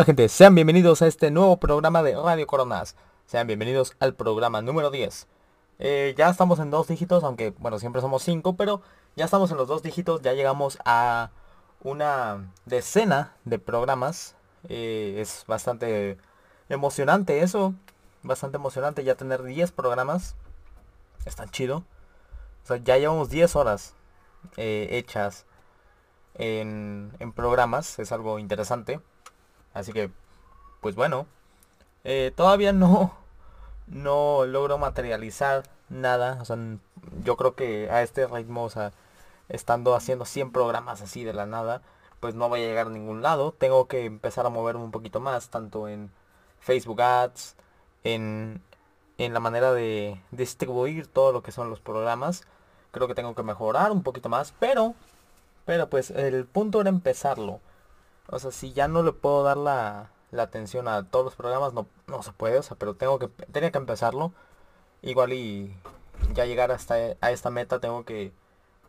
Hola gente, sean bienvenidos a este nuevo programa de Radio Coronas. Sean bienvenidos al programa número 10. Eh, ya estamos en dos dígitos, aunque bueno, siempre somos cinco, pero ya estamos en los dos dígitos, ya llegamos a una decena de programas. Eh, es bastante emocionante eso, bastante emocionante ya tener 10 programas. Es tan chido. Ya llevamos 10 horas eh, hechas en, en programas, es algo interesante. Así que, pues bueno, eh, todavía no, no logro materializar nada. O sea, yo creo que a este ritmo, o sea, estando haciendo 100 programas así de la nada, pues no voy a llegar a ningún lado. Tengo que empezar a moverme un poquito más, tanto en Facebook Ads, en, en la manera de distribuir todo lo que son los programas. Creo que tengo que mejorar un poquito más, pero, pero pues el punto era empezarlo. O sea, si ya no le puedo dar la, la atención a todos los programas, no, no se puede, o sea, pero tengo que, tenía que empezarlo. Igual y ya llegar hasta a esta meta tengo que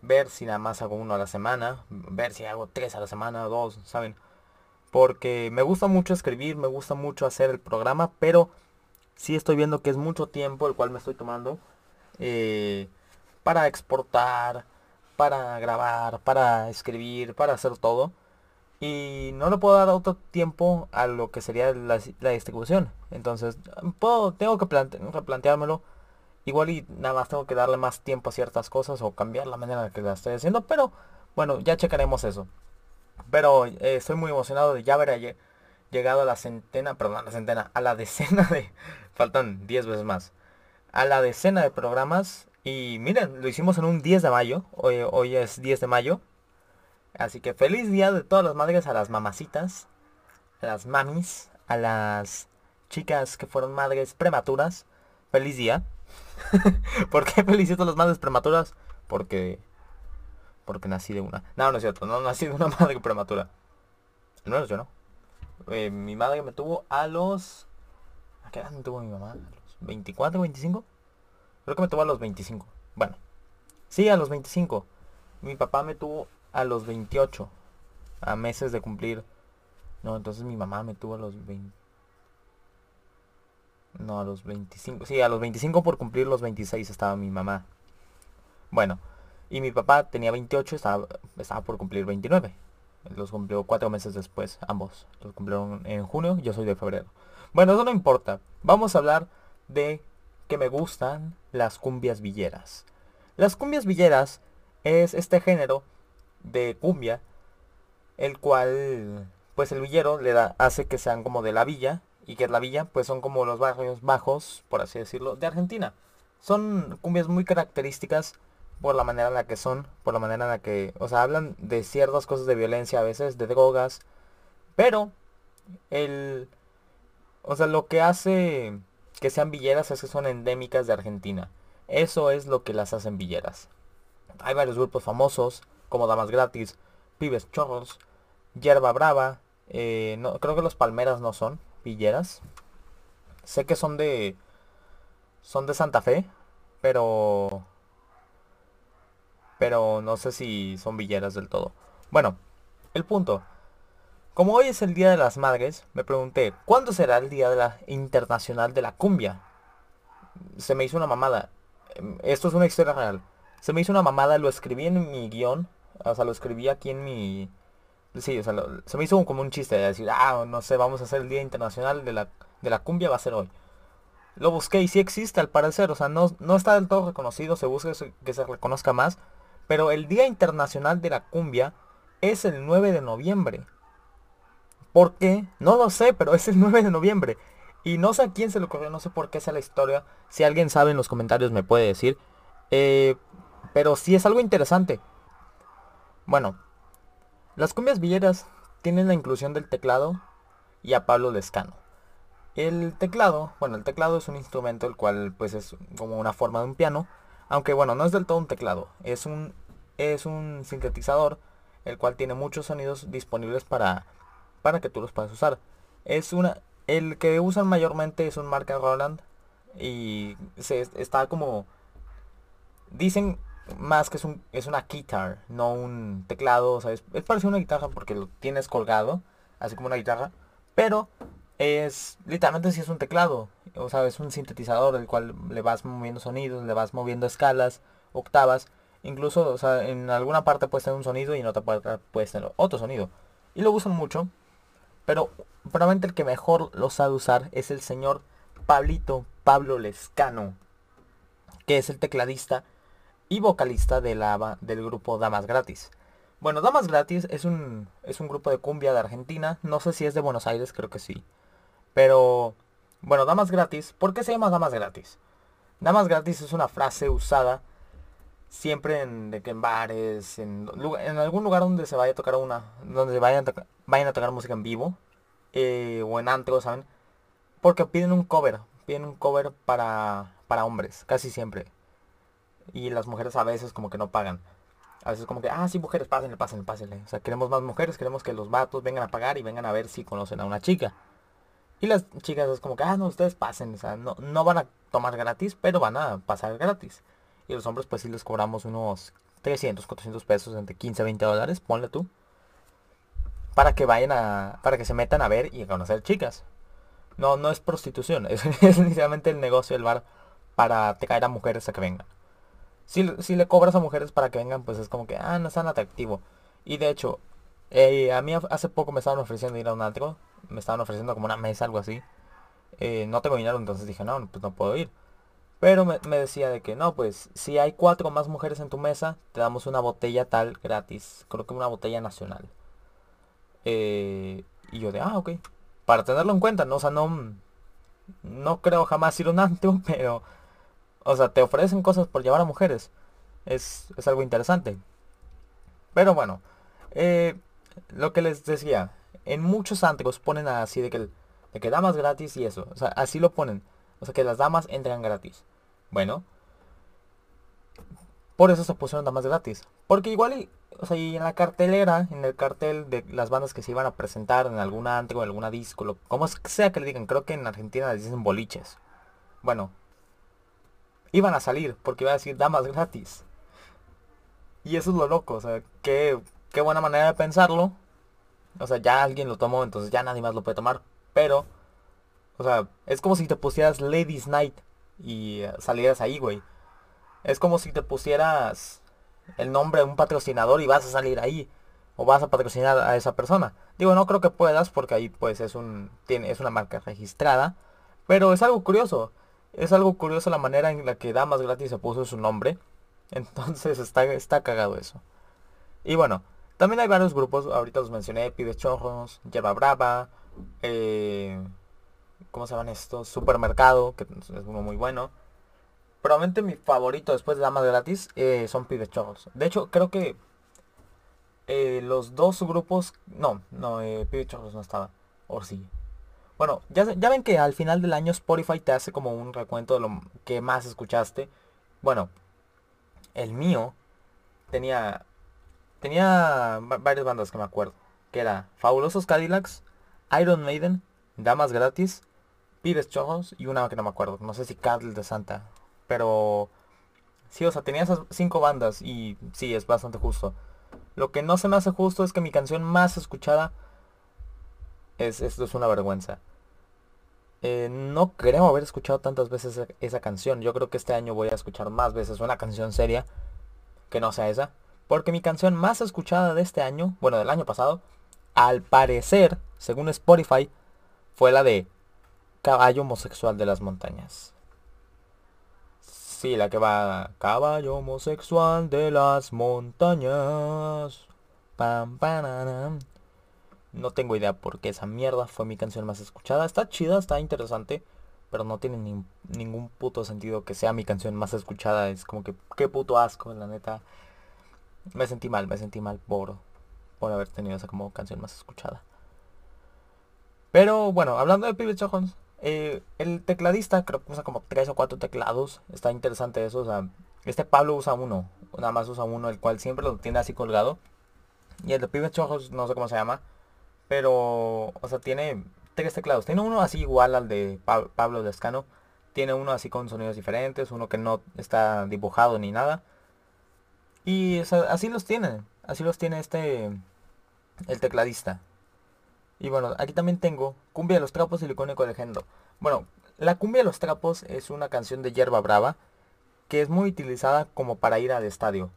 ver si nada más hago uno a la semana, ver si hago tres a la semana, dos, ¿saben? Porque me gusta mucho escribir, me gusta mucho hacer el programa, pero sí estoy viendo que es mucho tiempo el cual me estoy tomando eh, para exportar, para grabar, para escribir, para hacer todo. Y no le puedo dar otro tiempo a lo que sería la, distribución. Entonces, puedo, tengo que replanteármelo. Igual y nada más tengo que darle más tiempo a ciertas cosas o cambiar la manera en que la estoy haciendo. Pero bueno, ya checaremos eso. Pero eh, estoy muy emocionado de ya haber llegado a la centena, perdón, a la centena, a la decena de... Faltan 10 veces más. A la decena de programas. Y miren, lo hicimos en un 10 de mayo. Hoy, hoy es 10 de mayo. Así que feliz día de todas las madres a las mamacitas, a las mamis, a las chicas que fueron madres prematuras. Feliz día. ¿Por qué felicito a las madres prematuras? Porque... Porque nací de una. No, no es cierto, no nací de una madre prematura. No menos yo no. Eh, mi madre me tuvo a los... ¿A qué edad me tuvo mi mamá? ¿A los 24, 25? Creo que me tuvo a los 25. Bueno. Sí, a los 25. Mi papá me tuvo a los 28. A meses de cumplir. No, entonces mi mamá me tuvo a los 20. No, a los 25. Sí, a los 25 por cumplir los 26 estaba mi mamá. Bueno, y mi papá tenía 28, estaba, estaba por cumplir 29. Los cumplió cuatro meses después, ambos. Los cumplieron en junio, yo soy de febrero. Bueno, eso no importa. Vamos a hablar de que me gustan las cumbias villeras. Las cumbias villeras es este género de cumbia, el cual pues el villero le da, hace que sean como de la villa, y que es la villa, pues son como los barrios bajos, por así decirlo, de Argentina. Son cumbias muy características por la manera en la que son, por la manera en la que, o sea, hablan de ciertas cosas de violencia a veces, de drogas, pero el, o sea, lo que hace que sean villeras es que son endémicas de Argentina. Eso es lo que las hacen villeras. Hay varios grupos famosos, como Damas Gratis, Pibes Chorros, Yerba Brava, eh, no, creo que los Palmeras no son villeras. Sé que son de son de Santa Fe, pero pero no sé si son villeras del todo. Bueno, el punto. Como hoy es el Día de las Madres, me pregunté, ¿cuándo será el Día de la Internacional de la Cumbia? Se me hizo una mamada. Esto es una historia real. Se me hizo una mamada, lo escribí en mi guion o sea, lo escribí aquí en mi... Sí, o sea, se me hizo como un chiste de decir, ah, no sé, vamos a hacer el Día Internacional de la, de la Cumbia, va a ser hoy. Lo busqué y sí existe al parecer, o sea, no, no está del todo reconocido, se busca que se reconozca más. Pero el Día Internacional de la Cumbia es el 9 de noviembre. ¿Por qué? No lo sé, pero es el 9 de noviembre. Y no sé a quién se le ocurrió, no sé por qué es la historia. Si alguien sabe en los comentarios me puede decir. Eh, pero sí es algo interesante. Bueno, las cumbias villeras tienen la inclusión del teclado y a Pablo Lescano. El teclado, bueno, el teclado es un instrumento el cual pues es como una forma de un piano, aunque bueno, no es del todo un teclado, es un es un sintetizador el cual tiene muchos sonidos disponibles para para que tú los puedas usar. Es una el que usan mayormente es un marca Roland y se está como dicen más que es, un, es una guitar, no un teclado, sea, es, parecido a una guitarra porque lo tienes colgado, así como una guitarra, Pero es literalmente si es un teclado. O sea, es un sintetizador el cual le vas moviendo sonidos, le vas moviendo escalas, octavas. Incluso, o sea, en alguna parte puedes tener un sonido y en otra parte puedes tener otro sonido. Y lo usan mucho. Pero probablemente el que mejor lo sabe usar es el señor Pablito Pablo Lescano. Que es el tecladista y vocalista del grupo Damas Gratis. Bueno, Damas Gratis es un, es un grupo de cumbia de Argentina. No sé si es de Buenos Aires, creo que sí. Pero, bueno, Damas Gratis. ¿Por qué se llama Damas Gratis? Damas Gratis es una frase usada siempre en, de que en bares, en, en, algún lugar donde se vaya a tocar una, donde vayan a, vayan a tocar música en vivo, eh, o en antro, ¿saben? Porque piden un cover, piden un cover para, para hombres, casi siempre. Y las mujeres a veces como que no pagan. A veces como que, ah, sí, mujeres, pásenle, pásenle, pásenle. O sea, queremos más mujeres, queremos que los vatos vengan a pagar y vengan a ver si conocen a una chica. Y las chicas es como que, ah, no, ustedes pasen. O sea, no, no van a tomar gratis, pero van a pasar gratis. Y los hombres pues sí les cobramos unos 300, 400 pesos, entre 15 a 20 dólares, ponle tú. Para que vayan a, para que se metan a ver y a conocer chicas. No, no es prostitución, es, es el negocio del bar para te caer a mujeres a que vengan. Si, le cobras a mujeres para que vengan, pues es como que, ah, no es tan atractivo. Y de hecho, eh, a mí hace poco me estaban ofreciendo ir a un antro. Me estaban ofreciendo como una mesa, algo así. Eh, no tengo dinero, entonces dije, no, pues no puedo ir. Pero me, decía de que, no, pues si hay cuatro más mujeres en tu mesa, te damos una botella tal gratis. Creo que una botella nacional. Eh, y yo de, ah, ok. Para tenerlo en cuenta, ¿no? O sea, no... No creo jamás ir a un antro, pero o sea, te ofrecen cosas por llevar a mujeres. Es, algo interesante. Pero bueno, eh, lo que les decía, en muchos antros ponen así de que, de que damas gratis y eso. O sea, así lo ponen. O sea, que las damas entran gratis. Bueno. Por eso se pusieron damas gratis. Porque igual, o sea, y en la cartelera, en el cartel de las bandas que se iban a presentar en algún antro, en alguna disco, como sea que le digan, creo que en Argentina les dicen boliches. Bueno, iban a salir porque iba a decir damas gratis. Y eso es lo loco, o sea, qué, qué buena manera de pensarlo. O sea, ya alguien lo tomó, entonces ya nadie más lo puede tomar. Pero, o sea, es como si te pusieras Ladies Night y eh, salieras ahí, güey. Es como si te pusieras el nombre de un patrocinador y vas a salir ahí. O vas a patrocinar a esa persona. Digo, no creo que puedas porque ahí pues es un tiene es una marca registrada, pero es algo curioso. Es algo curioso la manera en la que Damas Gratis se puso su nombre. Entonces está, está cagado eso. Y bueno, también hay varios grupos, ahorita los mencioné, Pibes Chorros, Yerba Brava, eh, ¿cómo se llaman estos? Supermercado, que es uno muy bueno. Probablemente mi favorito después de Damas Gratis eh, son Pibes Chorros. De hecho, creo que eh, los dos grupos, no, no, Pibes Chorros no estaba, o sí. Bueno, ya, ven que al final del año Spotify te hace como un recuento de lo que más escuchaste. Bueno, el mío tenía tenía varias bandas que me acuerdo. Que era Fabulosos Cadillacs, Iron Maiden, Damas Gratis, Pibes Chojos y una que no me acuerdo. No sé si Carl de Santa. Pero sí, o sea, tenía esas cinco bandas y sí, es bastante justo. Lo que no se me hace justo es que mi canción más escuchada es, esto es una vergüenza. Eh, no creo haber escuchado tantas veces esa, canción. Yo creo que este año voy a escuchar más veces una canción seria que no sea esa. Porque mi canción más escuchada de este año, bueno, del año pasado, al parecer, según Spotify, fue la de Caballo Homosexual de las Montañas. Sí, la que va Caballo Homosexual de las Montañas. Pam, pam, no tengo idea por qué esa mierda fue mi canción más escuchada. Está chida, está interesante. Pero no tiene ningún puto sentido que sea mi canción más escuchada. Es como que qué puto asco, la neta. Me sentí mal, me sentí mal por, por haber tenido esa como canción más escuchada. Pero bueno, hablando de Pibes Chojons, eh, el tecladista creo que usa como tres o cuatro teclados. Está interesante eso. O sea, este Pablo usa uno. Nada más usa uno, el cual siempre lo tiene así colgado. Y el de Pibes Chojos, no sé cómo se llama. Pero, o sea, tiene tres teclados. Tiene uno así igual al de Pablo Descano. Tiene uno así con sonidos diferentes, uno que no está dibujado ni nada. Y así los tiene. Así los tiene este, el tecladista. Y bueno, aquí también tengo Cumbia de los Trapos y el de género. Bueno, la Cumbia de los Trapos es una canción de Hierba Brava que es muy utilizada como para ir al estadio.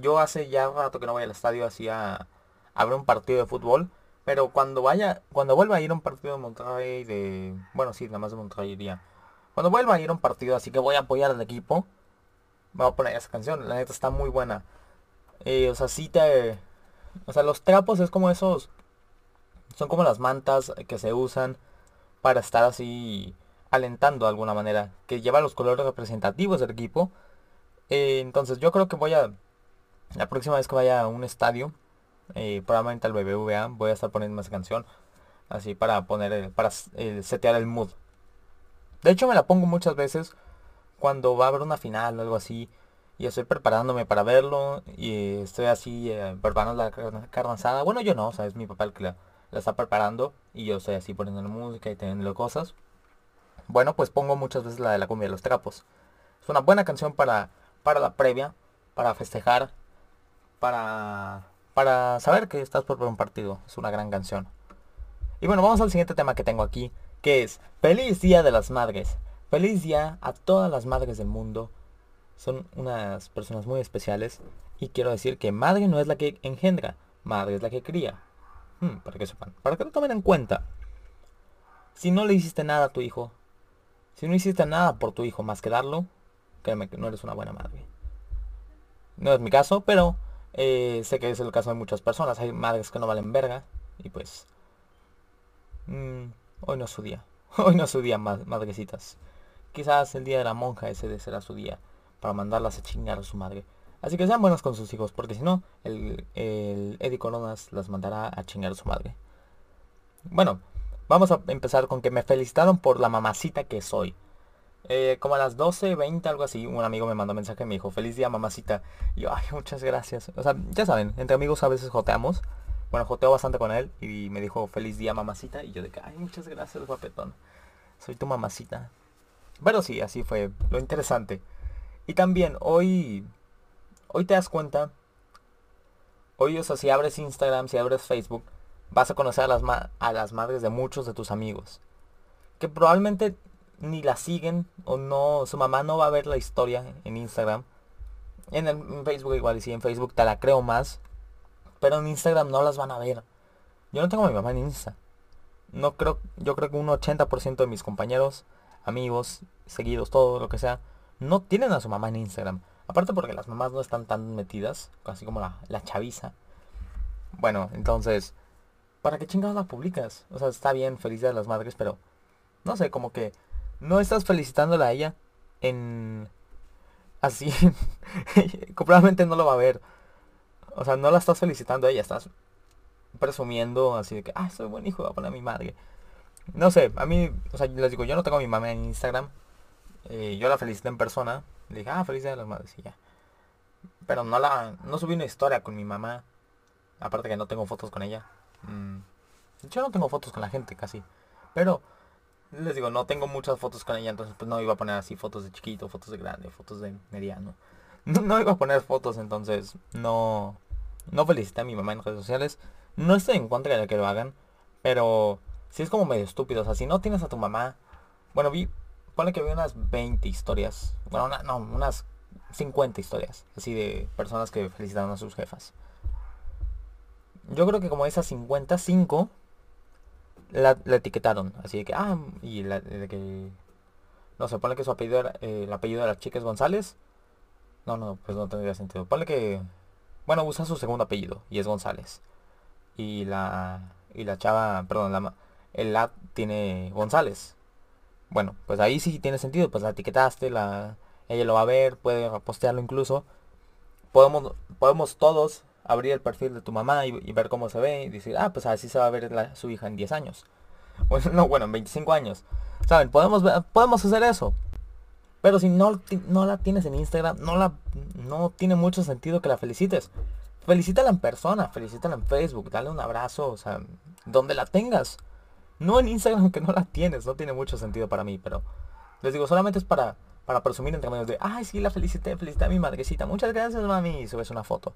Yo hace ya rato que no voy al estadio así a, a ver un partido de fútbol. Pero cuando vaya, cuando vuelva a ir a un partido de Monterrey, de... Bueno, sí, nada más de Monterrey iría. Cuando vuelva a ir a un partido, así que voy a apoyar al equipo, me voy a poner esa canción. La neta está muy buena. Eh, o sea, sí te... O sea, los trapos es como esos... Son como las mantas que se usan para estar así alentando de alguna manera. Que lleva los colores representativos del equipo. Eh, entonces yo creo que voy a... La próxima vez que vaya a un estadio, eh, probablemente al BBVA, voy a estar poniendo esa canción. Así para poner, para setear el mood. De hecho me la pongo muchas veces cuando va a haber una final o algo así. Y estoy preparándome para verlo. Y estoy así eh, preparando la carne asada. Bueno, yo no, o sea, es mi papá el que la, está preparando. Y yo estoy así poniendo la música y teniendo cosas. Bueno, pues pongo muchas veces la de la cumbia de los trapos. Es una buena canción para, para la previa, para festejar, para, para saber que estás por un partido. Es una gran canción. Y bueno, vamos al siguiente tema que tengo aquí, que es Feliz Día de las Madres. Feliz día a todas las madres del mundo. Son unas personas muy especiales. Y quiero decir que madre no es la que engendra, madre es la que cría. Hmm, para que sepan, para que lo tomen en cuenta. Si no le hiciste nada a tu hijo, si no hiciste nada por tu hijo más que darlo, créeme que no eres una buena madre. No es mi caso, pero eh, sé que es el caso de muchas personas. Hay madres que no valen verga. Y pues... Mm, hoy no es su día. Hoy no es su día, madrecitas. Quizás el día de la monja ese será su día para mandarlas a chingar a su madre. Así que sean buenos con sus hijos, porque si no, el, el Eddie Coronas las mandará a chingar a su madre. Bueno, vamos a empezar con que me felicitaron por la mamacita que soy. Eh, como a las 12.20, algo así, un amigo me mandó un mensaje y me dijo, feliz día mamacita. Y yo, ay, muchas gracias. O sea, ya saben, entre amigos a veces joteamos. Bueno, joteo bastante con él y me dijo, feliz día mamacita. Y yo de que, ay, muchas gracias, guapetón. Soy tu mamacita. Pero sí, así fue lo interesante. Y también hoy, hoy te das cuenta, hoy o sea, si abres Instagram, si abres Facebook, vas a conocer a las, a las madres de muchos de tus amigos. Que probablemente ni la siguen o no, su mamá no va a ver la historia en Instagram. En, el, Facebook igual, y si en Facebook te la creo más. Pero en Instagram no las van a ver. Yo no tengo a mi mamá en Insta. No creo, yo creo que un 80% de mis compañeros amigos, seguidos, todo lo que sea, no tienen a su mamá en Instagram. Aparte porque las mamás no están tan metidas, así como la, la chaviza. Bueno, entonces, ¿para qué chingados la publicas? O sea, está bien, felicidades a las madres, pero no sé, como que no estás felicitándola a ella en así. probablemente no lo va a ver. O sea, no la estás felicitando a ella, estás presumiendo así de que, ah, soy buen hijo, voy a poner a mi madre. No sé, a mí, o sea, les digo, yo no tengo a mi mamá en Instagram. Eh, yo la felicité en persona. Le dije, ah, feliz de las madres y ya. Pero no la, no subí una historia con mi mamá. Aparte que no tengo fotos con ella. Mm, yo no tengo fotos con la gente casi. Pero, les digo, no tengo muchas fotos con ella. Entonces, pues no iba a poner así fotos de chiquito, fotos de grande, fotos de mediano. No, iba a poner fotos, entonces no, no felicité a mi mamá en redes sociales. No estoy en contra de que lo hagan. Pero si es como medio estúpido. O sea, si no tienes a tu mamá. Bueno, vi. Ponle que vi unas 20 historias. Bueno, no, unas 50 historias. Así de personas que felicitaron a sus jefas. Yo creo que como esas 55 la, la etiquetaron. Así de que, ah, y la, de que. No sé, ponle que su apellido era, eh, el apellido de la chica es González. No, no, pues no tendría sentido. Ponle que. Bueno, usa su segundo apellido y es González. Y la. Y la chava, perdón, la, el ad tiene González. Bueno, pues ahí sí tiene sentido, pues la etiquetaste, la, ella lo va a ver, puede postearlo incluso. Podemos, podemos todos abrir el perfil de tu mamá y, ver cómo se ve y decir, ah, pues así se va a ver su hija en 10 años. Bueno, no, bueno, en 25 años. ¿Saben? Podemos, podemos hacer eso. Pero si no, no la tienes en Instagram, no, la, no tiene mucho sentido que la felicites. Felicítala en persona, felicítala en Facebook, dale un abrazo, o sea, donde la tengas. No en Instagram que no la tienes, no tiene mucho sentido para mí, pero les digo, solamente es para, para presumir entre medios de, ay, sí, la felicité, felicité a mi madrecita, muchas gracias mami, y subes una foto.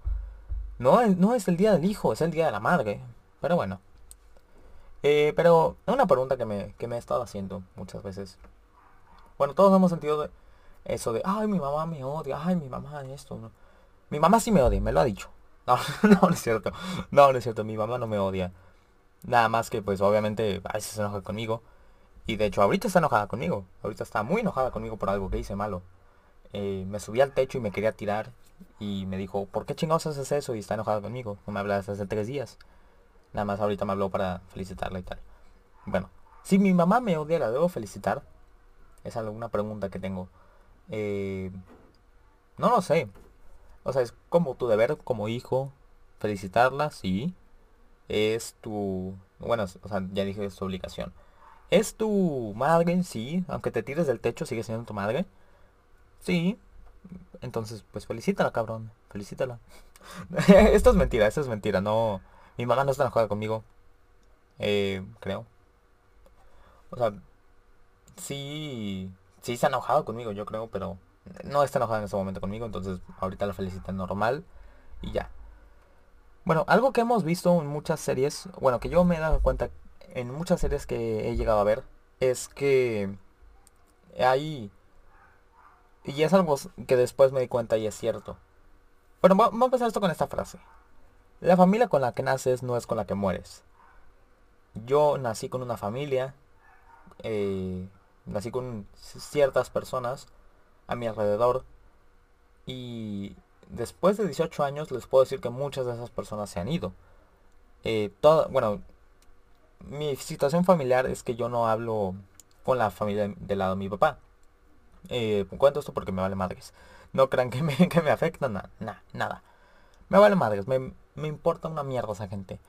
No, no es el día del hijo, es el día de la madre. Pero bueno. Eh, pero una pregunta que me, que me he estado haciendo muchas veces. Bueno, todos hemos sentido eso de, ay, mi mamá me odia, ay, mi mamá esto. Mi mamá sí me odia, me lo ha dicho. No, no, no es cierto. No, no es cierto, mi mamá no me odia. Nada más que pues obviamente a veces se enoja conmigo. Y de hecho ahorita está enojada conmigo. Ahorita está muy enojada conmigo por algo que hice malo. Eh, me subí al techo y me quería tirar. Y me dijo, ¿por qué chingados haces eso? Y está enojada conmigo. No me habla desde hace tres días. Nada más ahorita me habló para felicitarla y tal. Bueno, si mi mamá me odia, ¿la debo felicitar? Es alguna pregunta que tengo. Eh, no lo sé. O sea, es como tu deber como hijo felicitarla, sí. Es tu... Bueno, o sea, ya dije es tu obligación. ¿Es tu madre? Sí. Aunque te tires del techo, sigue siendo tu madre. Sí. Entonces, pues felicítala, cabrón. Felicítala. Esto es mentira, esto es mentira. No... Mi mamá no está enojada conmigo. Eh, creo. O sea, sí... Sí se ha enojado conmigo, yo creo, pero... No está enojada en este momento conmigo, entonces ahorita la felicita normal y ya. Bueno, algo que hemos visto en muchas series, bueno, que yo me he dado cuenta en muchas series que he llegado a ver, es que hay... Y es algo que después me di cuenta y es cierto. Bueno, va- vamos a empezar esto con esta frase. La familia con la que naces no es con la que mueres. Yo nací con una familia, eh, nací con ciertas personas a mi alrededor y después de 18 años les puedo decir que muchas de esas personas se han ido. Eh, toda- bueno, mi situación familiar es que yo no hablo con la familia del lado de mi papá. Eh, cuento esto porque me vale madres. No crean que me, que me afecta, na- na- nada. Me vale madres, me, me importa una mierda esa gente.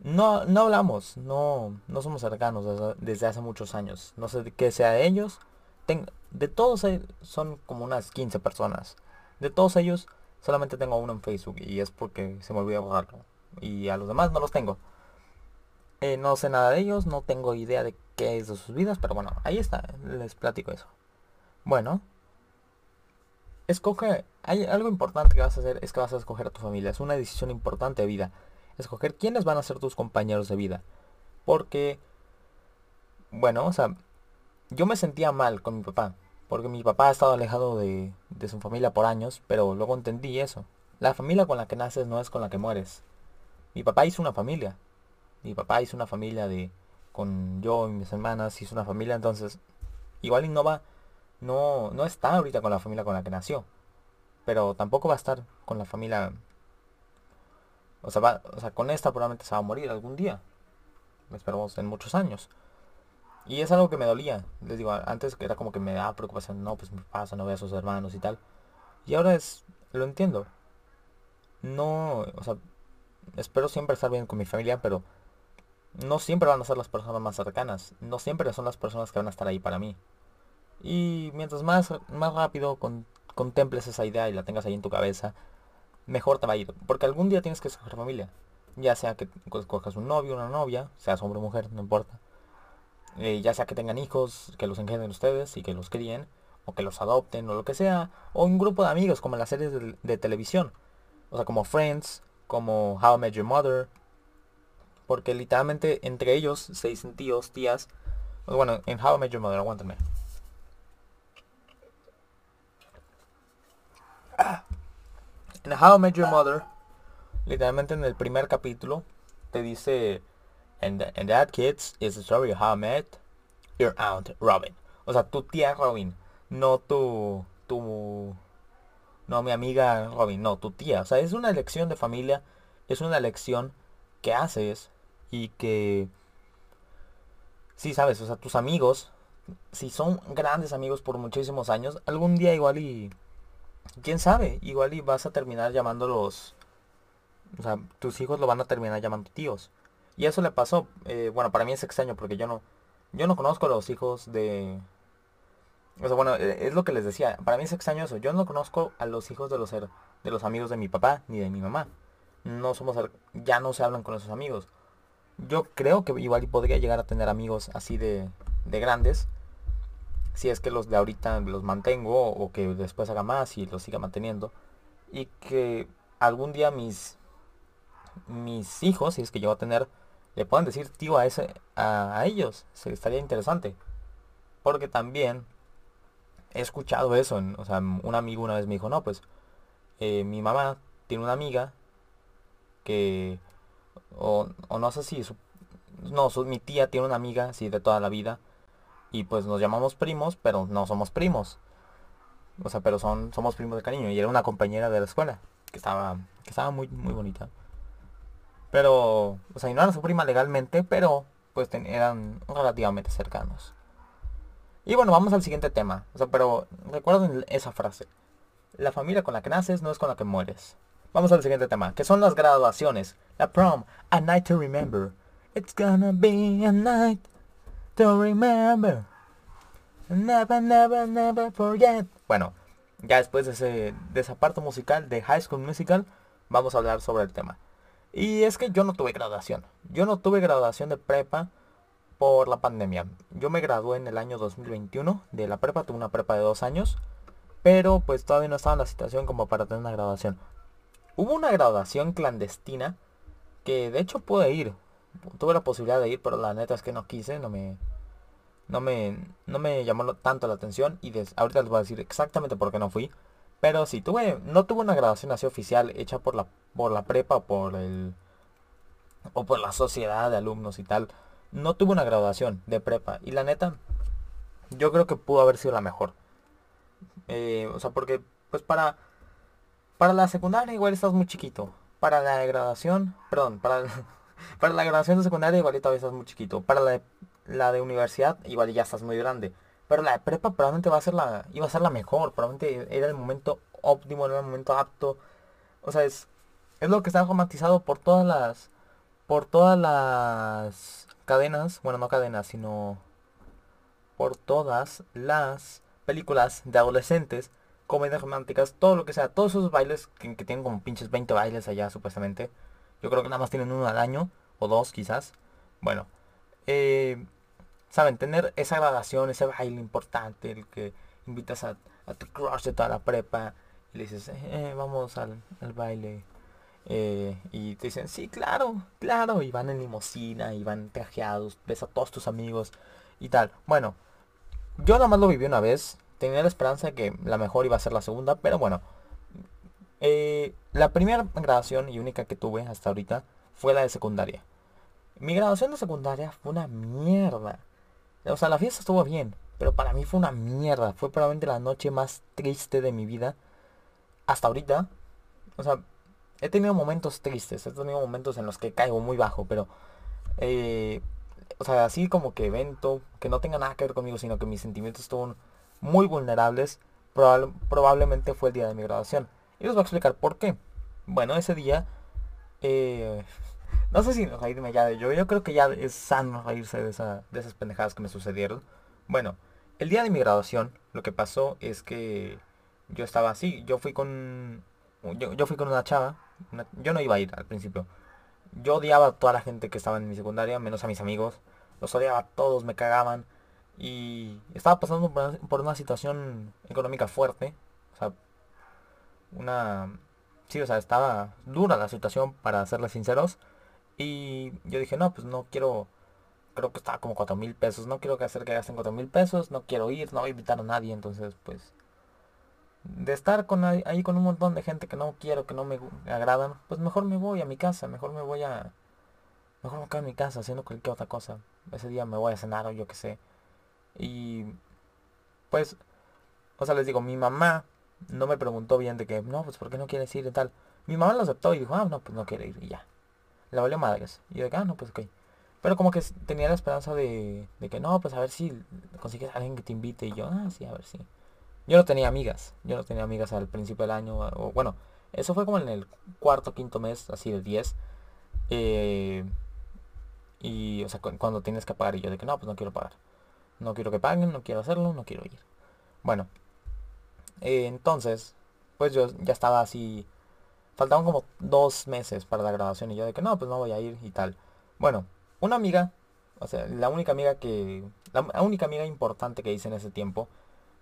No, no hablamos, no, no somos cercanos desde, hace muchos años. No sé qué sea de ellos. De todos e- son como unas 15 personas. De todos ellos solamente tengo uno en Facebook y es porque se me olvidó borrarlo. Y a los demás no los tengo. Eh, no sé nada de ellos, no tengo idea de qué es de sus vidas, pero bueno, ahí está, les platico eso. Bueno, escoge, hay algo importante que vas a hacer es que vas a escoger a tu familia. Es una decisión importante de vida. Escoger quiénes van a ser tus compañeros de vida. Porque, bueno, o sea, yo me sentía mal con mi papá. Porque mi papá ha estado alejado de, de su familia por años, pero luego entendí eso. La familia con la que naces no es con la que mueres. Mi papá hizo una familia. Mi papá hizo una familia de con yo y mis hermanas hizo una familia, entonces igual y no no no está ahorita con la familia con la que nació, pero tampoco va a estar con la familia o sea, va, o sea, con esta probablemente se va a morir algún día. Esperamos en muchos años. Y es algo que me dolía. Les digo, antes era como que me daba preocupación, no, pues me pasa, no ve a sus hermanos y tal. Y ahora es, lo entiendo. No, o sea, espero siempre estar bien con mi familia, pero no siempre van a ser las personas más cercanas. No siempre son las personas que van a estar ahí para mí. Y mientras más, más rápido con- contemples esa idea y la tengas ahí en tu cabeza, mejor te va a ir. Porque algún día tienes que escoger familia. Ya sea que escojas un novio, una novia, seas hombre o mujer, no importa. Eh, ya sea que tengan hijos, que los engendren ustedes y que los críen, o que los adopten, o lo que sea. O un grupo de amigos, como en las series de, televisión. O sea, como Friends, como How I Met Your Mother. Porque literalmente entre ellos se dicen tíos, tías. Bueno, en How I Met Your Mother, aguántame. En How I Met Your Mother, literalmente en el primer capítulo, te dice, and, and that kids is the story of how I met your aunt Robin. O sea, tu tía Robin, no tu, tu, no mi amiga Robin, no, tu tía. O sea, es una elección de familia, es una elección que haces y que, sí, sabes, o sea, tus amigos, si son grandes amigos por muchísimos años, algún día igual y, quién sabe, igual y vas a terminar llamándolos, o sea, tus hijos lo van a terminar llamando tíos. Y eso le pasó, eh, bueno, para mí es extraño porque yo no, yo no conozco a los hijos de, o sea, bueno, eh, es lo que les decía, para mí es extraño eso, yo no conozco a los hijos de los, de los amigos de mi papá ni de mi mamá. No somos, ya no se hablan con esos amigos. Yo creo que igual podría llegar a tener amigos así de, de grandes, si es que los de ahorita los mantengo o que después haga más y los siga manteniendo. Y que algún día mis, mis hijos, si es que yo voy a tener, le puedan decir tío a ese a, ellos. Se estaría interesante. Porque también he escuchado eso. o sea, un amigo una vez me dijo, no, pues eh, mi mamá tiene una amiga que, o, no sé si, no, mi tía tiene una amiga, así de toda la vida, y pues nos llamamos primos, pero no somos primos. O sea, pero son, somos primos de cariño. Y era una compañera de la escuela, que estaba, que estaba muy, muy bonita. Pero, o sea, y no era su prima legalmente, pero pues eran relativamente cercanos. Y bueno, vamos al siguiente tema. O sea, pero recuerden esa frase. La familia con la que naces no es con la que mueres. Vamos al siguiente tema, que son las graduaciones. La prom, a night to remember. It's gonna be a night to remember. Never, never, never forget. Bueno, ya después de, ese, de esa parte musical de High School Musical, vamos a hablar sobre el tema. Y es que yo no tuve graduación. Yo no tuve graduación de prepa por la pandemia. Yo me gradué en el año 2021 de la prepa, tuve una prepa de dos años. Pero pues todavía no estaba en la situación como para tener una graduación. Hubo una graduación clandestina que de hecho pude ir. Tuve la posibilidad de ir, pero la neta es que no quise, no me no me no me llamó tanto la atención y ahorita les voy a decir exactamente por qué no fui. Pero sí, tuve no tuve una graduación así oficial hecha por la por la prepa, por el o por la sociedad de alumnos y tal. No tuve una graduación de prepa y la neta yo creo que pudo haber sido la mejor. Eh, o sea, porque pues para para la secundaria igual estás muy chiquito. Para la graduación, perdón, para, para la graduación de secundaria igual todavía estás muy chiquito. Para la de, la de universidad igual ya estás muy grande. Pero la de prepa probablemente va a ser la, iba a ser la mejor. Probablemente era el momento óptimo, era el momento apto. O sea, es, es lo que está romantizado por todas las, por todas las cadenas, bueno, no cadenas, sino por todas las películas de adolescentes, comedias románticas, todo lo que sea, todos esos bailes que, tienen como pinches 20 bailes allá supuestamente. Yo creo que nada más tienen uno al año, o dos quizás. Bueno, eh, saben, tener esa gradación, ese baile importante, el que invitas a, tu crush de toda la prepa y le dices, eh, eh, vamos al, baile. y te dicen, sí, claro, claro. Y van en limosina, y van trajeados, ves a todos tus amigos y tal. Bueno, yo nada más lo viví una vez. Tenía la esperanza de que la mejor iba a ser la segunda, pero bueno. Eh, la primera graduación y única que tuve hasta ahorita fue la de secundaria. Mi graduación de secundaria fue una mierda. O sea, la fiesta estuvo bien, pero para mí fue una mierda. Fue probablemente la noche más triste de mi vida. Hasta ahorita. O sea, he tenido momentos tristes. He tenido momentos en los que caigo muy bajo, pero... Eh, o sea, así como que evento, que no tenga nada que ver conmigo, sino que mis sentimientos estuvieron muy vulnerables, probablemente fue el día de mi graduación. Y les voy a explicar por qué. Bueno, ese día, eh, no sé si reírme ya de yo, yo creo que ya es sano reírse de, esa, de esas pendejadas que me sucedieron. Bueno, el día de mi graduación, lo que pasó es que yo estaba así, yo fui con, yo, yo fui con una chava, yo no iba a ir al principio, yo odiaba a toda la gente que estaba en mi secundaria, menos a mis amigos. Los odiaba a todos, me cagaban. Y estaba pasando por una, situación económica fuerte. O sea, una... Sí, o sea, estaba dura la situación, para serles sinceros. Y yo dije, no, pues no quiero... Creo que estaba como cuatro mil pesos. No quiero que hacer que gasten cuatro mil pesos. No quiero ir, no voy a invitar a nadie. Entonces, pues de estar con ahí, con un montón de gente que no quiero, que no me agradan, pues mejor me voy a mi casa, mejor me voy a... Mejor me quedo en mi casa haciendo cualquier otra cosa. Ese día me voy a cenar o yo qué sé. Y pues, o sea, les digo, mi mamá no me preguntó bien de que, no, pues ¿por qué no quieres ir y tal? Mi mamá lo aceptó y dijo, ah, no, pues no quiere ir y ya. Le valió madres. Y yo de ah, no, pues ok. Pero como que tenía la esperanza de, de que no, pues a ver si consigues a alguien que te invite. Y yo, ah, sí, a ver si. Yo no tenía amigas. Yo no tenía amigas al principio del año. O, bueno, eso fue como en el cuarto, quinto mes, así de 10. Eh, y, o sea, cuando tienes que pagar. Y yo de que no, pues no quiero pagar. No quiero que paguen, no quiero hacerlo, no quiero ir. Bueno. Eh, entonces, pues yo ya estaba así. Faltaban como dos meses para la graduación. Y yo de que no, pues no voy a ir y tal. Bueno, una amiga. O sea, la única amiga que... La única amiga importante que hice en ese tiempo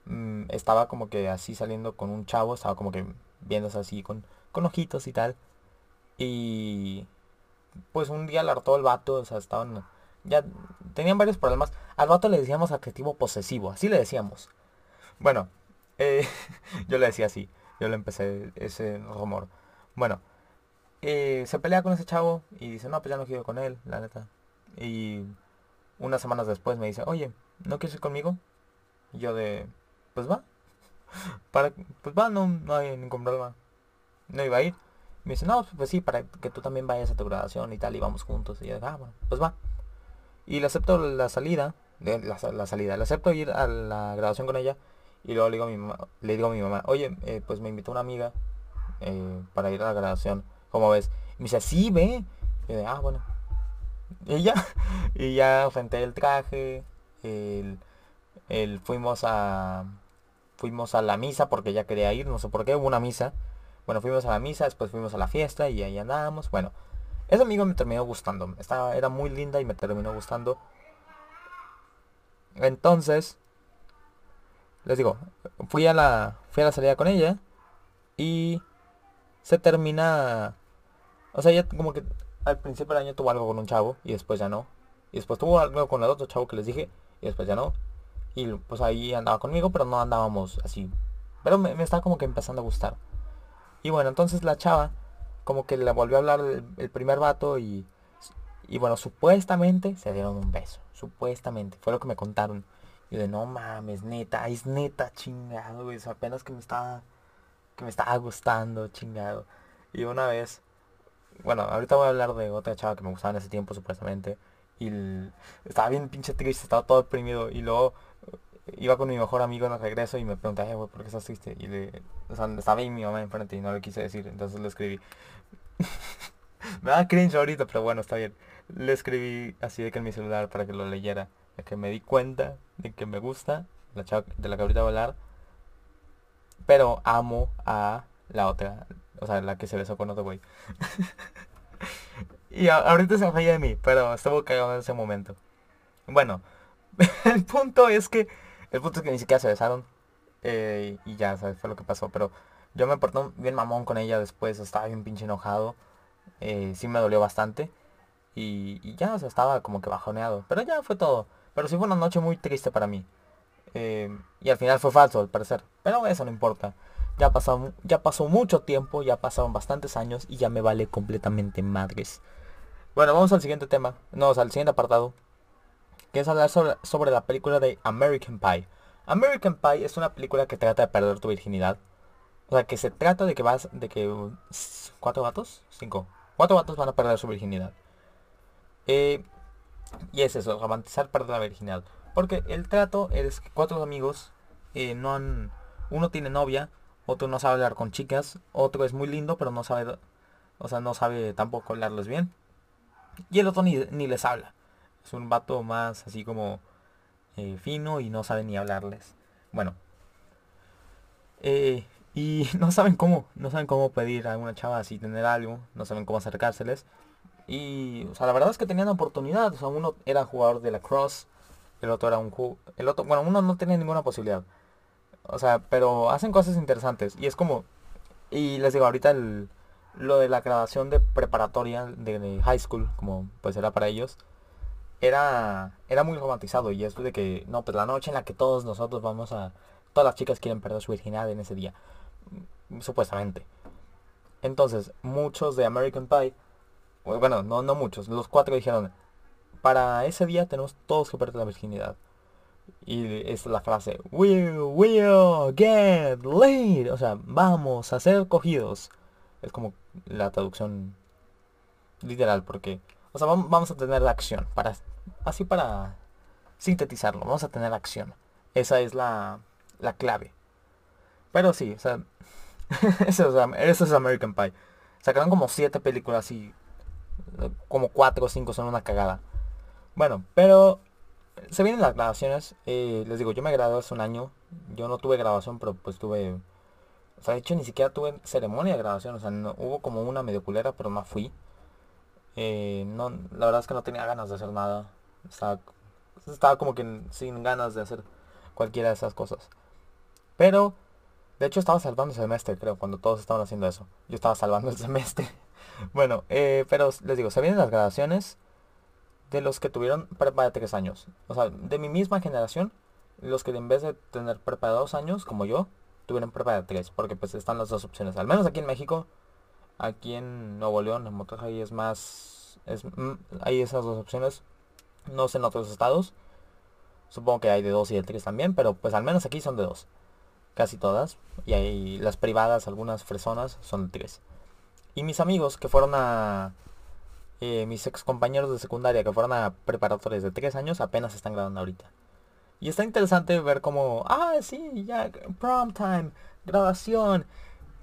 Mm, estaba como que así saliendo con un chavo, estaba como que viéndose así con, con ojitos y tal. Y pues un día le hartó el vato, o sea, estaban, ya tenían varios problemas. Al vato le decíamos adjetivo posesivo, así le decíamos. Bueno, eh, yo le decía así, yo le empecé ese rumor. Bueno, eh, se pelea con ese chavo y dice, no, pues ya no quiero con él, la neta. Y unas semanas después me dice, oye, ¿no quieres ir conmigo? Y yo de, pues va. Para, pues va, no, no hay ningún problema. No iba a ir. Me dice, no, pues sí, para que tú también vayas a tu graduación y tal, y vamos juntos. Y yo, ah, bueno, pues va. Y le acepto la salida, de la, salida, le acepto ir a la graduación con ella. Y luego le digo a mi mamá, oye, eh, pues me invitó una amiga eh, para ir a la graduación. ¿Cómo ves? Y me dice, sí, ve. Y yo, ah, bueno. Y ya, y ya frente el traje, el, el, fuimos a fuimos a la misa porque ya quería ir, no sé por qué, hubo una misa. Bueno, fuimos a la misa, después fuimos a la fiesta y ahí andábamos. Bueno, ese amigo me terminó gustando. Estaba, era muy linda y me terminó gustando. Entonces, les digo, fui a la, fui a la salida con ella y se termina, o sea, ella como que al principio del año tuvo algo con un chavo y después ya no. Y después tuvo algo con el otro chavo que les dije y después ya no. Y pues ahí andaba conmigo, pero no andábamos así. Pero me, me estaba como que empezando a gustar. Y bueno, entonces la chava como que le volvió a hablar el, primer vato y, y bueno, supuestamente se dieron un beso. Supuestamente. Fue lo que me contaron. Y de no mames, neta, es neta, chingado, güey. apenas que me estaba. Que me estaba gustando, chingado. Y una vez. Bueno, ahorita voy a hablar de otra chava que me gustaba en ese tiempo, supuestamente. Y estaba bien pinche triste, estaba todo deprimido. Y luego iba con mi mejor amigo en el regreso y me pregunté, güey, ¿por qué estás triste? Y le, o sea, estaba ahí mi mamá enfrente y no le quise decir, entonces le escribí. me da cringe ahorita, pero bueno, está bien. Le escribí así de que en mi celular para que lo leyera. De que me di cuenta de que me gusta la chava de la que ahorita voy a hablar. Pero amo a la otra. O sea, la que se besó con otro güey. y ahorita se falla de mí, pero estuvo cagado en ese momento. Bueno, el punto es que el punto es que ni siquiera se besaron. Eh, y ya, ¿sabes? Fue lo que pasó. Pero yo me porté bien mamón con ella después. Estaba bien pinche enojado. Eh, sí me dolió bastante. Y, ya, o sea, estaba como que bajoneado. Pero ya fue todo. Pero sí fue una noche muy triste para mí. Eh, y al final fue falso, al parecer. Pero eso no importa. Ya pasó, ya pasó mucho tiempo, ya pasaron bastantes años y ya me vale completamente madres. Bueno, vamos al siguiente tema. No, o sea, al siguiente apartado que es hablar sobre, la película de American Pie. American Pie es una película que trata de perder tu virginidad. O sea, que se trata de que vas, de que... ¿Cuatro gatos? Cinco. Cuatro gatos van a perder su virginidad. Eh, y es eso, romantizar perder la virginidad. Porque el trato es que cuatro amigos eh, no han... Uno tiene novia, otro no sabe hablar con chicas, otro es muy lindo pero no sabe... O sea, no sabe tampoco hablarles bien. Y el otro ni, ni les habla. Es un vato más así como eh, fino y no sabe ni hablarles. Bueno. Eh, y no saben cómo, no saben cómo pedir a una chava así tener algo, no saben cómo acercárseles. Y, o sea, la verdad es que tenían oportunidad. O sea, uno era jugador de la cross, el otro era un el otro, bueno, uno no tenía ninguna posibilidad. O sea, pero hacen cosas interesantes. Y es como, y les digo, ahorita el, lo de la grabación de preparatoria de high school, como pues era para ellos, era, era muy romantizado y esto de que, no, pues la noche en la que todos nosotros vamos a, todas las chicas quieren perder su virginidad en ese día, supuestamente. Entonces, muchos de American Pie, bueno, no, no muchos, los cuatro dijeron, para ese día tenemos todos que perder la virginidad. Y es la frase, will, will get laid. O sea, vamos a ser cogidos. Es como la traducción literal, porque o sea, vamos a tener la acción. Para, así para sintetizarlo. Vamos a tener acción. Esa es la, la clave. Pero sí, o sea, eso, es American Pie. Sacaron como siete películas y como cuatro o cinco son una cagada. Bueno, pero se vienen las grabaciones. Eh, les digo, yo me gradué hace un año. Yo no tuve grabación, pero pues tuve... O sea, de hecho ni siquiera tuve ceremonia de grabación. O sea, no, hubo como una medio culera, pero no fui. Eh, no, la verdad es que no tenía ganas de hacer nada. Estaba, estaba como que sin ganas de hacer cualquiera de esas cosas. Pero, de hecho estaba salvando el semestre, creo, cuando todos estaban haciendo eso. Yo estaba salvando el semestre. Bueno, eh, pero les digo, se vienen las graduaciones de los que tuvieron prepa de tres años. O sea, de mi misma generación, los que en vez de tener prepa de dos años, como yo, tuvieron prepa de tres. Porque pues están las dos opciones. Al menos aquí en México, aquí en Nuevo León, en Monterrey es más... Es, mm, hay esas dos opciones. No sé en otros estados. Supongo que hay de dos y de tres también, pero pues al menos aquí son de dos. Casi todas. Y hay las privadas, algunas fresonas, son de tres. Y mis amigos que fueron a... Eh, mis ex compañeros de secundaria que fueron a preparatorias de tres años apenas están grabando ahorita. Y está interesante ver como, ah, sí, ya, prom time, graduación.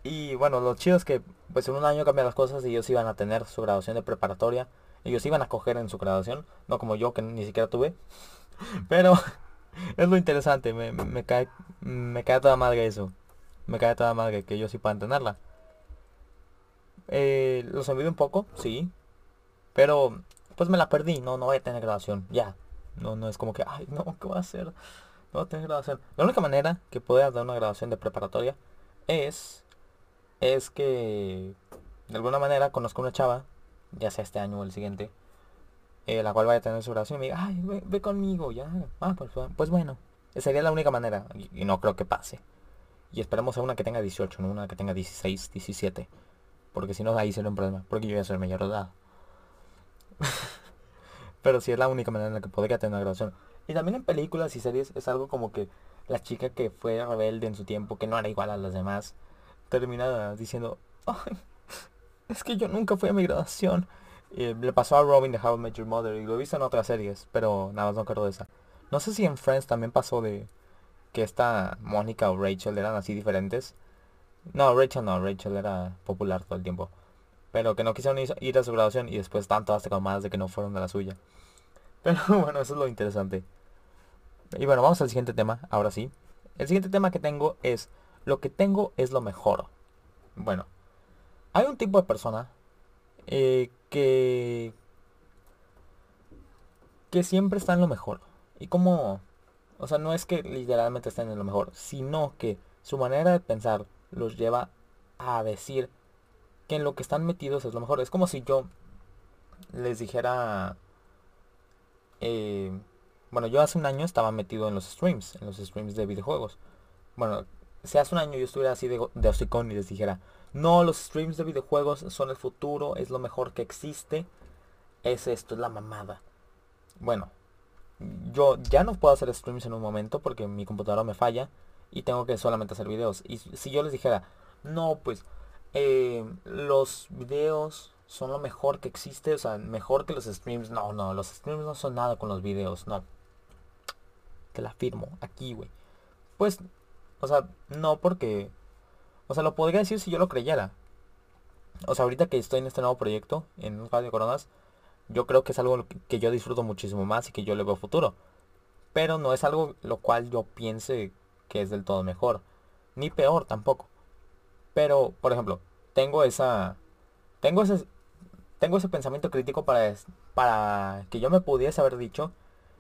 Y bueno, lo chido es que pues en un año cambian las cosas y ellos iban a tener su graduación de preparatoria. Ellos iban a coger en su graduación, no como yo que ni siquiera tuve. Pero es lo interesante, me, me, cae, me cae toda madre eso. Me cae toda madre que ellos sí puedan tenerla. Eh, los envidio un poco, sí. Pero pues me la perdí, no, no voy a tener graduación, ya. No, no es como que, ay, no, ¿qué voy a hacer? No voy a tener graduación. La única manera que pueda dar una graduación de preparatoria es, es que de alguna manera conozco una chava, ya sea este año o el siguiente, eh, la cual vaya a tener su graduación y me diga, ay, ve, conmigo, ya. Ah, pues, pues bueno. Sería la única manera y, no creo que pase. Y esperemos a una que tenga 18, no una que tenga 16, 17. Porque si no, ahí sería un problema. Porque yo voy a ser mayor de edad. Pero si es la única manera en la que podría tener una graduación. Y también en películas y series es algo como que la chica que fue rebelde en su tiempo, que no era igual a las demás, termina diciendo, Ay, es que yo nunca fui a mi graduación. Le pasó a Robin de How I Met Your Mother y lo he visto en otras series, pero nada más no de esa. No sé si en Friends también pasó de que esta Mónica o Rachel eran así diferentes. No, Rachel no, Rachel era popular todo el tiempo. Pero que no quisieron ir a su graduación y después están todas más de que no fueron de la suya. Pero bueno, eso es lo interesante. Y bueno, vamos al siguiente tema, ahora sí. El siguiente tema que tengo es, lo que tengo es lo mejor. Bueno, hay un tipo de persona eh, que... que siempre está en lo mejor. Y como... O sea, no es que literalmente estén en lo mejor, sino que su manera de pensar los lleva a decir que en lo que están metidos es lo mejor. Es como si yo les dijera... Eh, bueno, yo hace un año estaba metido en los streams, en los streams de videojuegos. Bueno, si hace un año yo estuviera así de, de y les dijera, no, los streams de videojuegos son el futuro, es lo mejor que existe, es esto, es la mamada. Bueno, yo ya no puedo hacer streams en un momento porque mi computadora me falla y tengo que solamente hacer videos. Y si yo les dijera, no, pues eh, los videos son lo mejor que existe, o sea, mejor que los streams. No, no, los streams no son nada con los videos, no. Te la firmo, aquí, güey. Pues, o sea, no porque... O sea, lo podría decir si yo lo creyera. O sea, ahorita que estoy en este nuevo proyecto, en Radio Coronas, yo creo que es algo que yo disfruto muchísimo más y que yo le veo futuro. Pero no es algo lo cual yo piense que es del todo mejor. Ni peor tampoco. Pero, por ejemplo, tengo esa... Tengo ese, tengo ese pensamiento crítico para, para que yo me pudiese haber dicho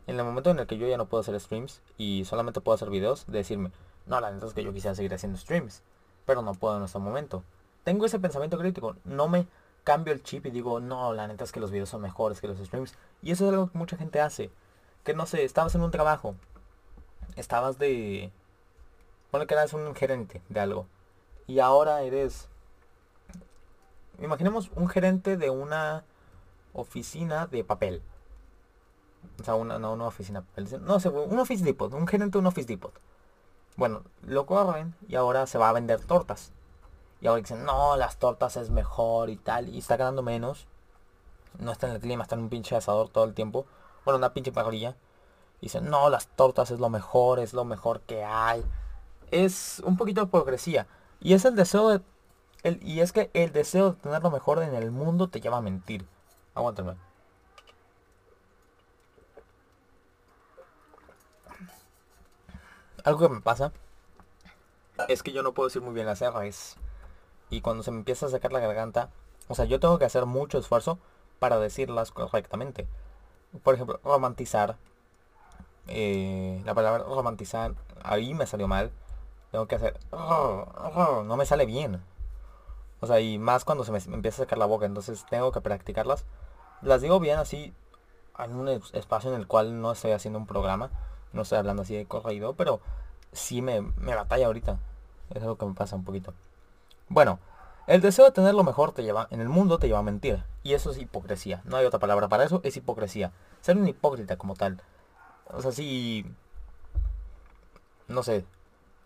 en el momento en el que yo ya no puedo hacer streams y solamente puedo hacer videos, decirme, no, la neta es que yo quisiera seguir haciendo streams, pero no puedo en este momento. Tengo ese pensamiento crítico, no me cambio el chip y digo, no, la neta es que los videos son mejores que los streams. Y eso es algo que mucha gente hace. Que no sé, estabas en un trabajo, estabas de... Bueno, que eras un gerente de algo y ahora eres, imaginemos un gerente de una oficina de papel. O sea, una, no una oficina de papel, no sé, un office depot, un gerente de un office depot. Bueno, lo corren y ahora se va a vender tortas. Y ahora dicen, no, las tortas es mejor y tal. Y está ganando menos. No está en el clima, está en un pinche asador todo el tiempo. Bueno, una pinche parrilla. Dicen, no, las tortas es lo mejor, es lo mejor que hay. Es un poquito de hipocresía. Y es el deseo de... El, y es que el deseo de tener lo mejor en el mundo te lleva a mentir. Aguántame. Algo que me pasa es que yo no puedo decir muy bien las R's. Y cuando se me empieza a sacar la garganta, o sea, yo tengo que hacer mucho esfuerzo para decirlas correctamente. Por ejemplo, romantizar. Eh, la palabra romantizar ahí me salió mal. Tengo que hacer... no me sale bien. O sea, y más cuando se me, empieza a sacar la boca, entonces tengo que practicarlas. Las digo bien así en un espacio en el cual no estoy haciendo un programa, no estoy hablando así de corrido, pero sí me, me batalla ahorita. Es algo que me pasa un poquito. Bueno, el deseo de tener lo mejor te lleva, en el mundo te lleva a mentir. Y eso es hipocresía. No hay otra palabra para eso, es hipocresía. Ser un hipócrita como tal. O sea, si... No sé.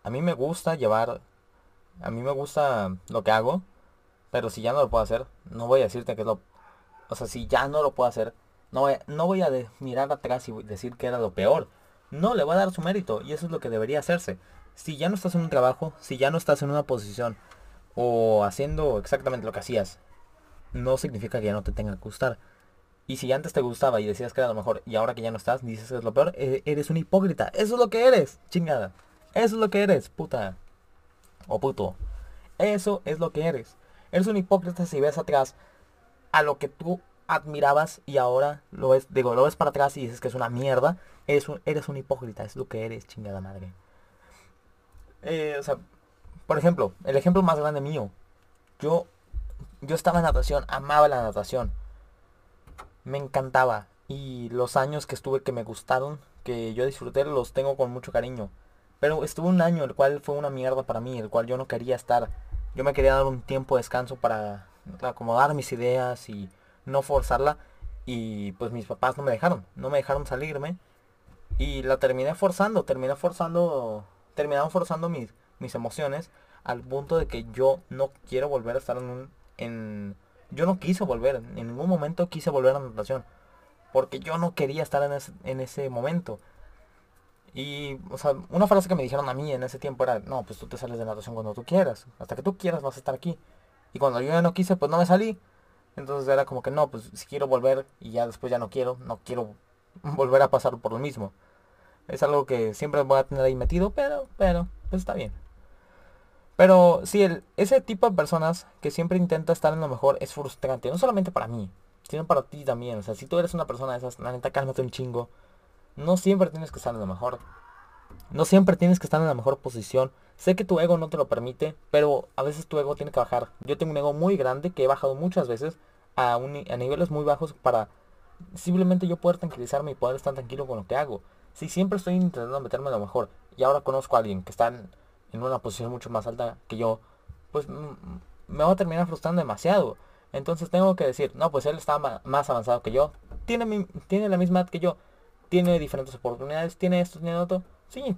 A mí me gusta llevar... A mí me gusta lo que hago. Pero si ya no lo puedo hacer, no voy a decirte que es lo... O sea, si ya no lo puedo hacer, no voy, no voy a mirar atrás y decir que era lo peor. No, le voy a dar su mérito. Y eso es lo que debería hacerse. Si ya no estás en un trabajo, si ya no estás en una posición o haciendo exactamente lo que hacías, no significa que ya no te tenga que gustar. Y si antes te gustaba y decías que era lo mejor y ahora que ya no estás, dices que es lo peor, e-, eres un hipócrita. Eso es lo que eres, chingada. Eso es lo que eres, puta. O puto. Eso es lo que eres. Eres un hipócrita si ves atrás a lo que tú admirabas y ahora lo ves, digo, lo ves para atrás y dices que es una mierda. Eres un, eres un hipócrita, es lo que eres, chingada madre. Eh, o sea, por ejemplo, el ejemplo más grande mío. Yo, yo estaba en natación, amaba la natación. Me encantaba. Y los años que estuve que me gustaron, que yo disfruté, los tengo con mucho cariño. Pero estuvo un año el cual fue una mierda para mí, el cual yo no quería estar. Yo me quería dar un tiempo de descanso para acomodar mis ideas y no forzarla. Y pues mis papás no me dejaron, no me dejaron salirme. Y la terminé forzando, terminé forzando, terminaron forzando mis, mis emociones al punto de que yo no quiero volver a estar en un... En, yo no quise volver, en ningún momento quise volver a natación. Porque yo no quería estar en ese, en ese momento. Y, o sea, una frase que me dijeron a mí en ese tiempo era, no, pues tú te sales de natación cuando tú quieras. Hasta que tú quieras vas a estar aquí. Y cuando yo ya no quise, pues no me salí. Entonces era como que no, pues si quiero volver y ya después ya no quiero, no quiero volver a pasar por lo mismo. Es algo que siempre voy a tener ahí metido, pero, pero, pues está bien. Pero sí, el, ese tipo de personas que siempre intenta estar en lo mejor es frustrante. No solamente para mí, sino para ti también. O sea, si tú eres una persona de esas, la neta, cálmate un chingo. No siempre tienes que estar en lo mejor. No siempre tienes que estar en la mejor posición. Sé que tu ego no te lo permite, pero a veces tu ego tiene que bajar. Yo tengo un ego muy grande que he bajado muchas veces a, a niveles muy bajos para simplemente yo poder tranquilizarme y poder estar tranquilo con lo que hago. Si siempre estoy intentando meterme en lo mejor y ahora conozco a alguien que está en, una posición mucho más alta que yo, pues me va a terminar frustrando demasiado. Entonces tengo que decir, no, pues él está más avanzado que yo, tiene, tiene la misma edad que yo, tiene diferentes oportunidades, tiene esto, tiene otro. Sí,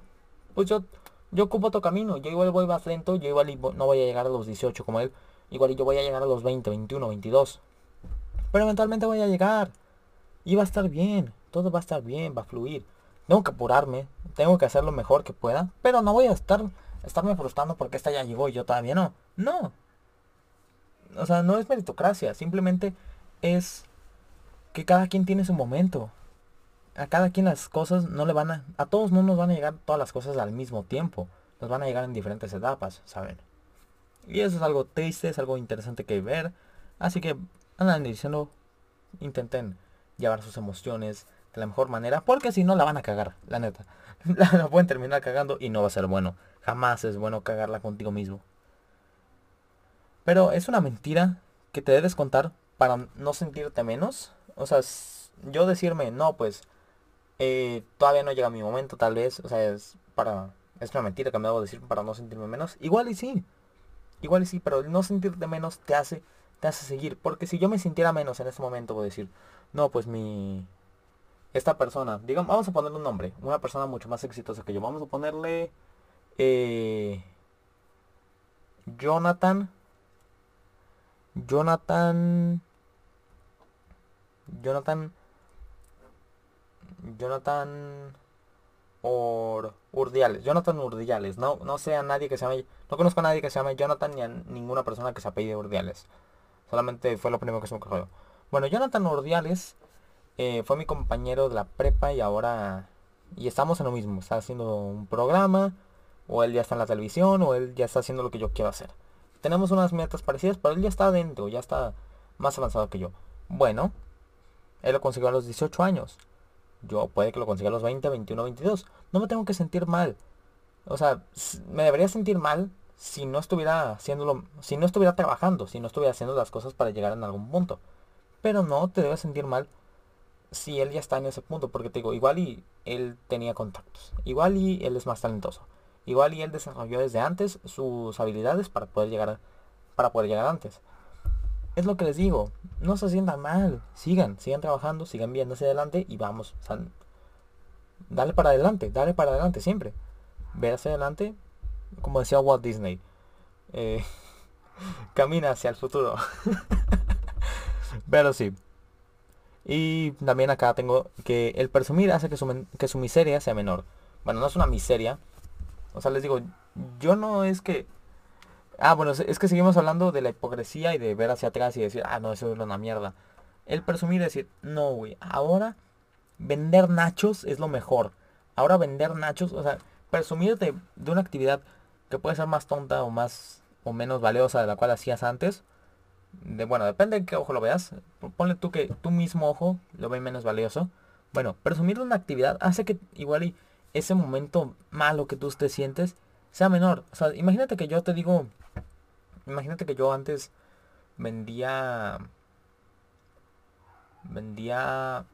pues yo, yo ocupo otro camino, yo igual voy más lento, yo igual no voy a llegar a los 18 como él, igual yo voy a llegar a los 20, 21, 22. Pero eventualmente voy a llegar. Y va a estar bien, todo va a estar bien, va a fluir. Tengo que apurarme, tengo que hacer lo mejor que pueda, pero no voy a estar estarme frustrando porque esta ya llegó y yo todavía no. No. O sea, no es meritocracia, simplemente es que cada quien tiene su momento. A cada quien las cosas no le van a... A todos no nos van a llegar todas las cosas al mismo tiempo. Nos van a llegar en diferentes etapas, ¿saben? Y eso es algo triste, es algo interesante que ver. Así que andan diciendo, intenten llevar sus emociones de la mejor manera. Porque si no la van a cagar, la neta. La, pueden terminar cagando y no va a ser bueno. Jamás es bueno cagarla contigo mismo. Pero es una mentira que te debes contar para no sentirte menos. O sea, yo decirme, no, pues eh, todavía no llega mi momento, tal vez. O sea, es para. Es una mentira que me debo decir para no sentirme menos. Igual y sí. Igual y sí, pero no sentirte menos te hace, te hace seguir. Porque si yo me sintiera menos en ese momento, voy a decir, no, pues mi. Esta persona, digamos, vamos a ponerle un nombre. Una persona mucho más exitosa que yo. Vamos a ponerle. Eh, Jonathan. Jonathan. Jonathan. Jonathan. Or, Urdiales. Jonathan Urdiales. No, no sé a nadie que se llame. No conozco a nadie que se llame Jonathan ni a ninguna persona que se apellide Urdiales. Solamente fue lo primero que se me ocurrió. Bueno, Jonathan Urdiales eh, fue mi compañero de la prepa y ahora. Y estamos en lo mismo. Está haciendo un programa o él ya está en la televisión, o él ya está haciendo lo que yo quiero hacer. Tenemos unas metas parecidas, pero él ya está adentro, ya está más avanzado que yo. Bueno, él lo consiguió a los 18 años. Yo puede que lo consiga a los 20, 21, 22. No me tengo que sentir mal. O sea, me debería sentir mal si no estuviera haciéndolo, si no estuviera trabajando, si no estuviera haciendo las cosas para llegar en algún punto. Pero no te debes sentir mal si él ya está en ese punto, porque te digo, igual y él tenía contactos, igual y él es más talentoso, igual y él desarrolló desde antes sus habilidades para poder llegar para poder llegar antes. Es lo que les digo, no se sientan mal, sigan, sigan trabajando, sigan viendo hacia adelante y vamos, dale para adelante, dale para adelante siempre. Ver hacia adelante, como decía Walt Disney, eh, camina hacia el futuro. Pero sí, y también acá tengo que el presumir hace que su, que su miseria sea menor. Bueno, no es una miseria. O sea, les digo, yo no es que... Ah, bueno, es que seguimos hablando de la hipocresía y de ver hacia atrás y decir, ah, no, eso es una mierda. El presumir es decir, no, güey, ahora vender nachos es lo mejor. Ahora vender nachos, o sea, presumir de, de una actividad que puede ser más tonta o más o menos valiosa de la cual hacías antes, de, bueno, depende de qué ojo lo veas. Ponle tú que tu mismo ojo lo ve menos valioso. Bueno, presumir una actividad hace que igual y ese momento malo que tú te sientes sea menor. O sea, imagínate que yo te digo, imagínate que yo antes vendía, vendía,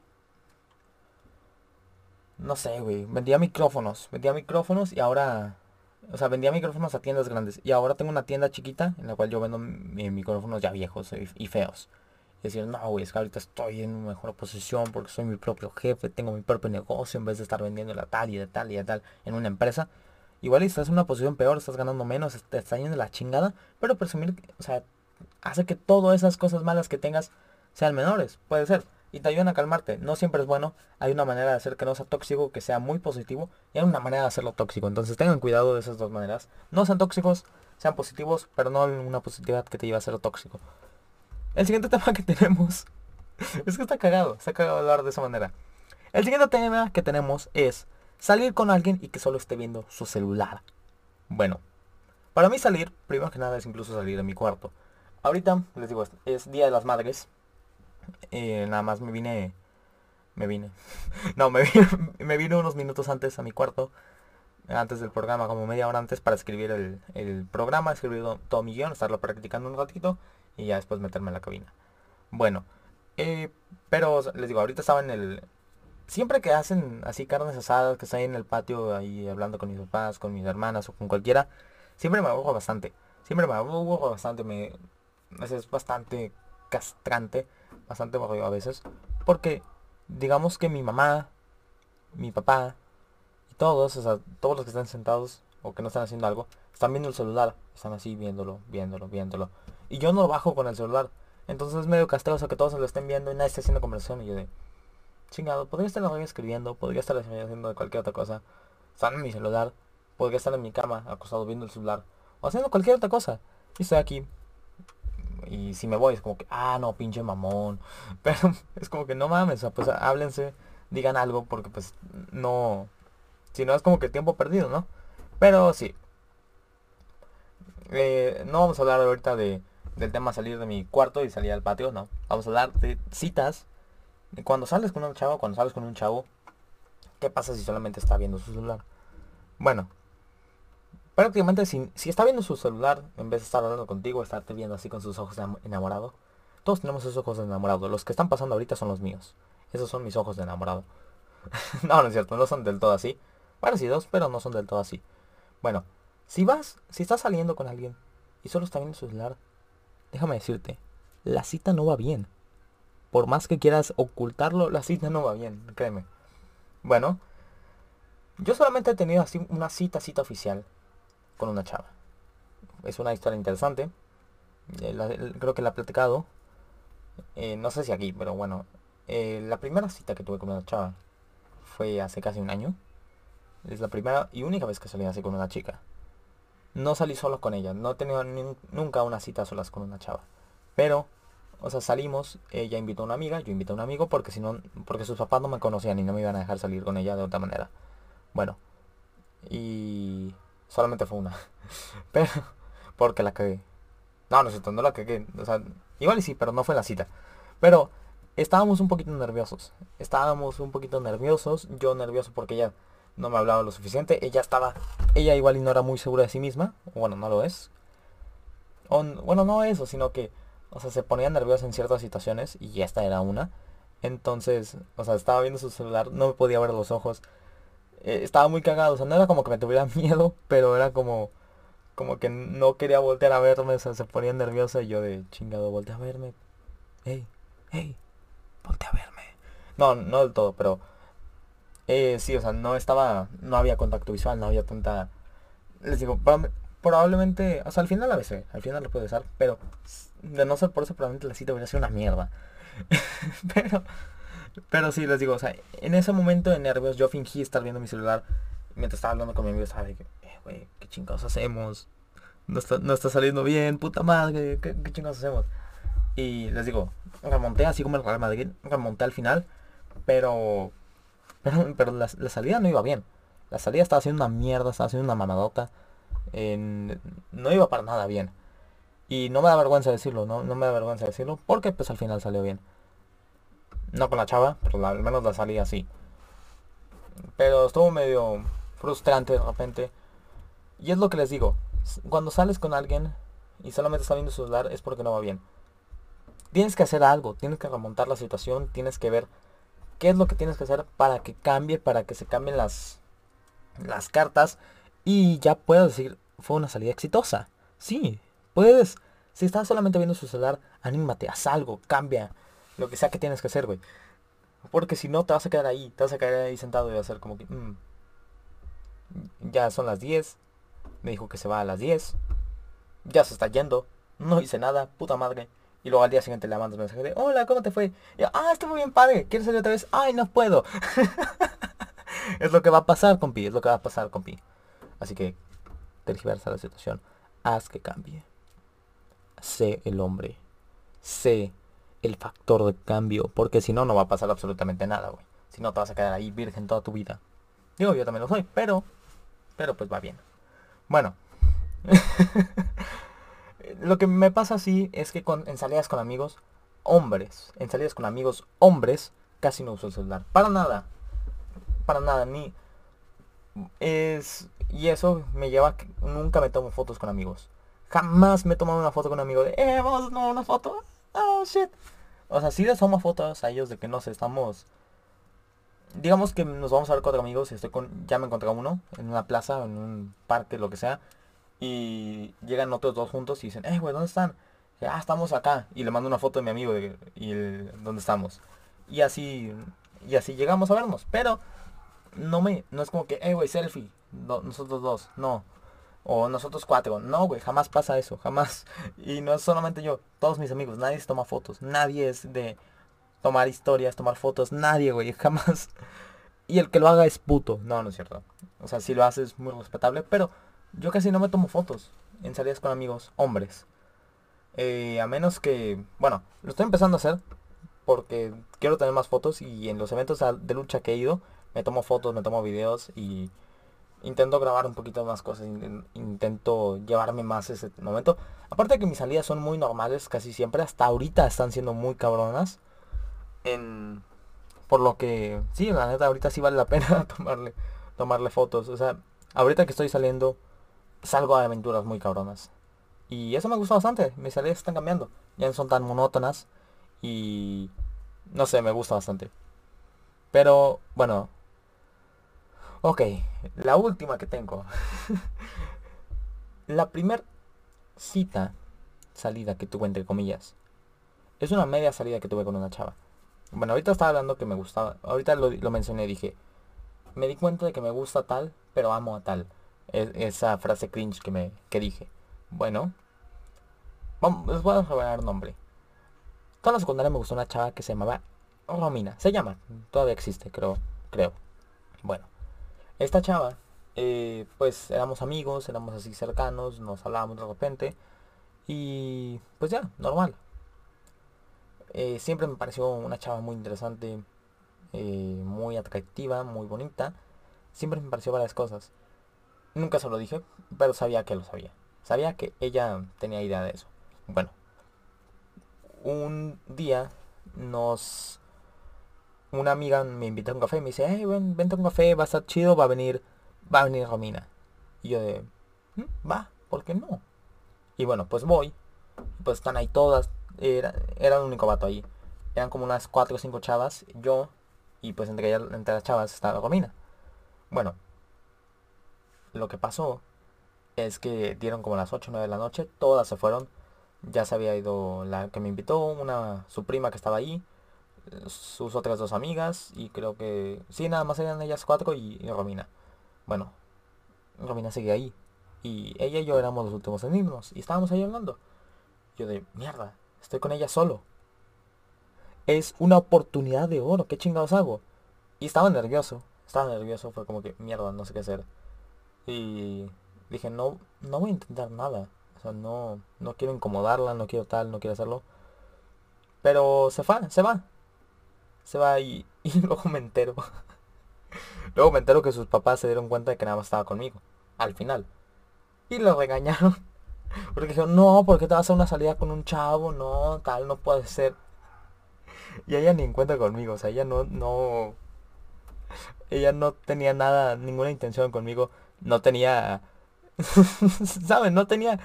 no sé, güey, vendía micrófonos, vendía micrófonos y ahora o sea, vendía micrófonos a tiendas grandes. Y ahora tengo una tienda chiquita en la cual yo vendo micrófonos ya viejos y, feos. Y decir, no, güey, es que ahorita estoy en una mejor posición porque soy mi propio jefe, tengo mi propio negocio en vez de estar vendiendo la tal y de tal y de tal en una empresa. Igual estás en una posición peor, estás ganando menos, te está yendo la chingada. Pero presumir, o sea, hace que todas esas cosas malas que tengas sean menores. Puede ser y te ayudan a calmarte. No siempre es bueno. Hay una manera de hacer que no sea tóxico, que sea muy positivo. Y hay una manera de hacerlo tóxico. Entonces tengan cuidado de esas dos maneras. No sean tóxicos, sean positivos, pero no una positividad que te lleve a ser tóxico. El siguiente tema que tenemos... es que está cagado, está cagado hablar de esa manera. El siguiente tema que tenemos es salir con alguien y que solo esté viendo su celular. Bueno, para mí salir, primero que nada es incluso salir de mi cuarto. Ahorita, les digo, es Día de las Madres. Eh, nada más me vine... Me vine. no, me vine, me unos minutos antes a mi cuarto. Antes del programa, como media hora antes, para escribir el, programa, escribir todo mi guion, estarlo practicando un ratito y ya después meterme en la cabina. Bueno, eh, pero les digo, ahorita estaba en el... Siempre que hacen así carnes asadas, que estoy en el patio ahí hablando con mis papás, con mis hermanas o con cualquiera, siempre me aburro bastante. Siempre me aburro bastante, me... Es bastante castrante bastante aburrido a veces. Porque digamos que mi mamá, mi papá y todos, o sea, todos los que están sentados o que no están haciendo algo, están viendo el celular. Están así viéndolo, viéndolo, viéndolo. Y yo no bajo con el celular. Entonces es medio castroso que todos se lo estén viendo y nadie esté haciendo conversación. Y yo de, chingado, podría estar escribiendo, podría estar haciendo cualquier otra cosa. Estar en mi celular, podría estar en mi cama, acostado viendo el celular. O haciendo cualquier otra cosa. Y estoy aquí y si me voy es como que, ah, no, pinche mamón. Pero es como que no mames, pues háblense, digan algo, porque pues no, si no es como que tiempo perdido, ¿no? Pero sí. Eh, no vamos a hablar ahorita de, del tema salir de mi cuarto y salir al patio, no. Vamos a hablar de citas. Cuando sales con un chavo, cuando sales con un chavo, ¿qué pasa si solamente está viendo su celular? Bueno, prácticamente si, si está viendo su celular, en vez de estar hablando contigo, estarte viendo así con sus ojos de enamorado. Todos tenemos esos ojos de enamorado. Los que están pasando ahorita son los míos. Esos son mis ojos de enamorado. no, no es cierto, no son del todo así. Parecidos, pero no son del todo así. Bueno, si vas, si estás saliendo con alguien y solo está viendo su celular, déjame decirte, la cita no va bien. Por más que quieras ocultarlo, la cita no va bien, créeme. Bueno, yo solamente he tenido así una cita, cita oficial con una chava. Es una historia interesante. Eh, creo que la he platicado. Eh, no sé si aquí, pero bueno. Eh, la primera cita que tuve con una chava fue hace casi un año. Es la primera y única vez que salí así con una chica. No salí solo con ella. No he tenido nunca una cita solas con una chava. Pero, o sea, salimos. Ella invitó a una amiga, yo invité a un amigo porque si no, porque sus papás no me conocían y no me iban a dejar salir con ella de otra manera. Bueno. Y Solamente fue una. Pero, porque la cagué. No, no cierto, no la cagué. O sea, igual y sí, pero no fue la cita. Pero estábamos un poquito nerviosos. Estábamos un poquito nerviosos. Yo nervioso porque ella no me hablaba lo suficiente. Ella estaba, ella igual y no era muy segura de sí misma. Bueno, no lo es. bueno, no eso, sino que, o sea, se ponía nerviosa en ciertas situaciones y esta era una. Entonces, o sea, estaba viendo su celular, no me podía ver los ojos. Eh, estaba muy cagado, o sea, no era como que me tuviera miedo, pero era como, como que no quería voltear a verme, o sea, se ponía nerviosa y yo de chingado, voltea a verme. Hey, hey, voltea a verme. No, no del todo, pero eh, sí, o sea, no estaba, no había contacto visual, no había tanta... Les digo, probablemente, o sea, al final la besé, al final lo pude besar, pero de no ser por eso probablemente la cita hubiera sido una mierda. pero, pero sí, les digo, o sea, en ese momento de nervios yo fingí estar viendo mi celular mientras estaba hablando con mi amigo, estaba que, eh, güey, ¿qué chingados hacemos? No está, no está saliendo bien, puta madre, ¿qué, qué chingados hacemos? Y les digo, remonté así como el Real Madrid, remonté al final, pero pero, la, salida no iba bien. La salida estaba haciendo una mierda, estaba haciendo una mamadota. no iba para nada bien. Y no me da vergüenza decirlo, ¿no? No me da vergüenza decirlo. Porque pues al final salió bien. No con la chava, pero al menos la salida así. Pero estuvo medio frustrante de repente. Y es lo que les digo. Cuando sales con alguien y solamente está viendo su celular es porque no va bien. Tienes que hacer algo, tienes que remontar la situación, tienes que ver qué es lo que tienes que hacer para que cambie, para que se cambien las, las cartas y ya puedes decir, fue una salida exitosa. Sí, puedes. Si estás solamente viendo su celular, anímate, haz algo, cambia lo que sea que tienes que hacer, güey. Porque si no, te vas a quedar ahí, te vas a quedar ahí sentado y vas a hacer como que... Mm, ya son las 10. Me dijo que se va a las 10. Ya se está yendo. No hice nada, puta madre. Y luego al día siguiente le mandas mensaje de, hola, ¿cómo te fue? Y yo, ah, estuvo bien padre, ¿quieres salir otra vez? Ay, no puedo. es lo que va a pasar, compi, es lo que va a pasar, compi. Así que, tergiversa la situación. Haz que cambie. Sé el hombre. Sé el factor de cambio. Porque si no, no va a pasar absolutamente nada, güey. Si no, te vas a quedar ahí virgen toda tu vida. Digo, yo también lo soy, pero... Pero pues va bien. Bueno. lo que me pasa así es que con, en salidas con amigos, hombres, en salidas con amigos, hombres, casi no uso el celular. Para nada. Para nada. Ni es y eso me lleva a que nunca me tomo fotos con amigos. Jamás me he tomado una foto con un amigo de, eh, vamos a tomar una foto. Oh, shit. O sea, si les tomo fotos a ellos de que no sé, estamos... Digamos que nos vamos a ver cuatro amigos y estoy con... Ya me encontré uno en una plaza, en un parque, lo que sea. Y llegan otros dos juntos y dicen, eh, güey, ¿dónde están? ah, estamos acá. Y le mando una foto de mi amigo y dónde estamos. Y así, y así llegamos a vernos. Pero no me, no es como que, eh, güey, selfie. nosotros dos, no. O nosotros cuatro. No, güey, jamás pasa eso, jamás. Y no es solamente yo, todos mis amigos, nadie se toma fotos. Nadie es de tomar historias, tomar fotos. Nadie, güey, jamás. Y el que lo haga es puto. No, no es cierto. O sea, si lo hace es muy respetable, pero yo casi no me tomo fotos en salidas con amigos, hombres. Eh, a menos que, bueno, lo estoy empezando a hacer porque quiero tener más fotos y en los eventos de lucha que he ido me tomo fotos, me tomo videos y intento grabar un poquito más cosas, intento llevarme más ese momento. Aparte que mis salidas son muy normales casi siempre, hasta ahorita están siendo muy cabronas. En, por lo que, sí, la neta, ahorita sí vale la pena tomarle, tomarle fotos. O sea, ahorita que estoy saliendo salgo a aventuras muy cabronas. Y eso me gusta bastante. Mis salidas están cambiando. Ya no son tan monótonas. Y no sé, me gusta bastante. Pero bueno. Ok, la última que tengo. la primer cita, salida que tuve entre comillas. Es una media salida que tuve con una chava. Bueno, ahorita estaba hablando que me gustaba. Ahorita lo, lo mencioné, dije. Me di cuenta de que me gusta tal, pero amo a tal esa frase cringe que me que dije. Bueno, vamos, les voy a revelar nombre. Toda la secundaria me gustó una chava que se llamaba Romina. Se llama, todavía existe, creo. creo. Bueno, esta chava, eh, pues éramos amigos, éramos así cercanos, nos hablábamos de repente. Y pues ya, normal. Eh, siempre me pareció una chava muy interesante, eh, muy atractiva, muy bonita. Siempre me pareció varias cosas. Nunca se lo dije, pero sabía que lo sabía. Sabía que ella tenía idea de eso. Bueno, un día nos... una amiga me invita a un café, me dice, hey, ven, vente a un café, va a estar chido, va a venir, va a venir Romina. Y yo de, "Mm, va, ¿por qué no? Y bueno, pues voy. Pues están ahí todas. Era, era el único vato ahí. Eran como unas cuatro o cinco chavas, yo, y pues entre, ellas- entre las chavas estaba Romina. Bueno, lo que pasó es que dieron como las 8 o 9 de la noche, todas se fueron. Ya se había ido la que me invitó, una su prima que estaba ahí, sus otras dos amigas y creo que sí, nada más eran ellas cuatro y, y Romina. Bueno, Romina seguía ahí y ella y yo éramos los últimos en y estábamos ahí hablando. Yo de mierda, estoy con ella solo. Es una oportunidad de oro, ¿qué chingados hago? Y estaba nervioso, estaba nervioso, fue como que mierda, no sé qué hacer. Y dije, no, no voy a intentar nada. O sea, no, no quiero incomodarla, no quiero tal, no quiero hacerlo. Pero se va, se va. Se va y, luego me entero. luego me entero que sus papás se dieron cuenta de que nada más estaba conmigo. Al final. Y lo regañaron. Porque dijeron, no, ¿por qué te vas a una salida con un chavo? No, tal, no puede ser. Y ella ni en cuenta conmigo. O sea, ella no, no... Ella no tenía nada, ninguna intención conmigo. No tenía... ¿Saben? No tenía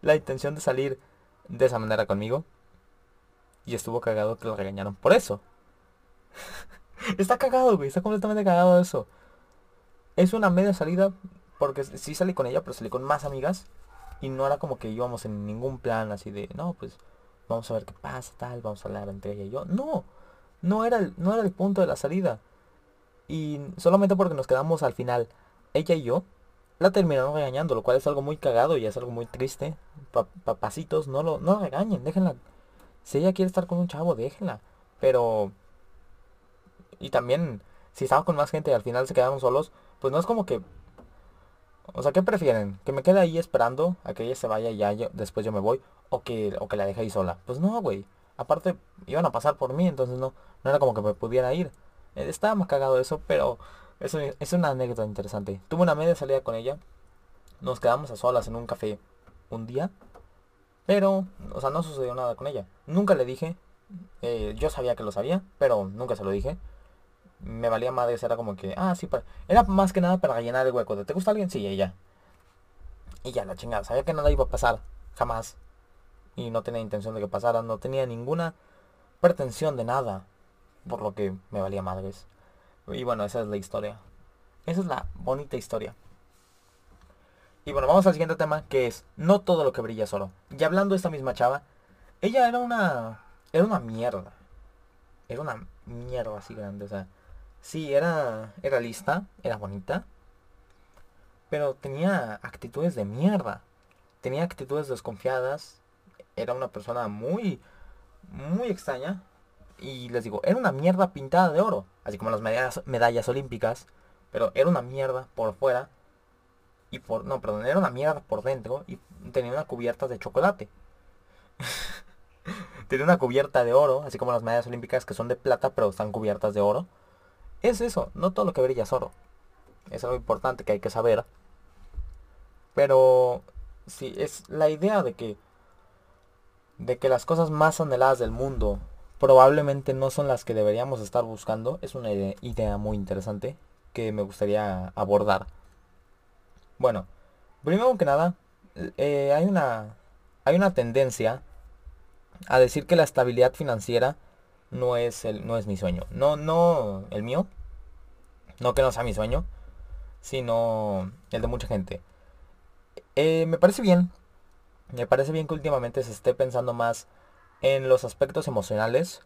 la intención de salir de esa manera conmigo. Y estuvo cagado que lo regañaron por eso. está cagado, güey. Está completamente cagado eso. Es una media salida. Porque sí salí con ella, pero salí con más amigas. Y no era como que íbamos en ningún plan así de, no, pues vamos a ver qué pasa, tal, vamos a hablar entre ella y yo. No, no era el, no era el punto de la salida. Y solamente porque nos quedamos al final, ella y yo, la terminaron regañando, lo cual es algo muy cagado y es algo muy triste. Pa- papacitos, no lo, no regañen, déjenla. Si ella quiere estar con un chavo, déjenla. Pero... Y también, si estaba con más gente y al final se quedaron solos, pues no es como que... O sea, ¿qué prefieren? ¿Que me quede ahí esperando a que ella se vaya y ya yo, después yo me voy? ¿O que, o que la deje ahí sola? Pues no, güey. Aparte, iban a pasar por mí, entonces no, no era como que me pudiera ir. Eh, Estaba más cagado eso, pero eso es una anécdota interesante. Tuve una media salida con ella. Nos quedamos a solas en un café un día. Pero, o sea, no sucedió nada con ella. Nunca le dije. eh, yo sabía que lo sabía, pero nunca se lo dije. Me valía madres, era como que, ah, sí, para... era más que nada para rellenar el hueco de, ¿te gusta alguien? Sí, ella. Y ya, la chingada, sabía que nada iba a pasar, jamás. Y no tenía intención de que pasara, no tenía ninguna pretensión de nada. Por lo que me valía madres. Y bueno, esa es la historia. Esa es la bonita historia. Y bueno, vamos al siguiente tema, que es no todo lo que brilla es oro. Y hablando de esta misma chava, ella era una era una mierda. Era una mierda así grande, o sea, sí, era era lista, era bonita, pero tenía actitudes de mierda. Tenía actitudes desconfiadas. Era una persona muy muy extraña. Y les digo, era una mierda pintada de oro. Así como las medallas, medallas olímpicas. Pero era una mierda por fuera. Y por... No, perdón, era una mierda por dentro. Y tenía una cubierta de chocolate. tenía una cubierta de oro. Así como las medallas olímpicas que son de plata pero están cubiertas de oro. Es eso, no todo lo que brilla es oro. Es algo importante que hay que saber. Pero... Sí, es la idea de que... De que las cosas más anheladas del mundo probablemente no son las que deberíamos estar buscando. Es una ide- idea muy interesante que me gustaría abordar. Bueno, primero que nada, eh, hay una hay una tendencia a decir que la estabilidad financiera no es el no es mi sueño. No no el mío. No que no sea mi sueño, sino el de mucha gente. Eh, me parece bien. Me parece bien que últimamente se esté pensando más en los aspectos emocionales,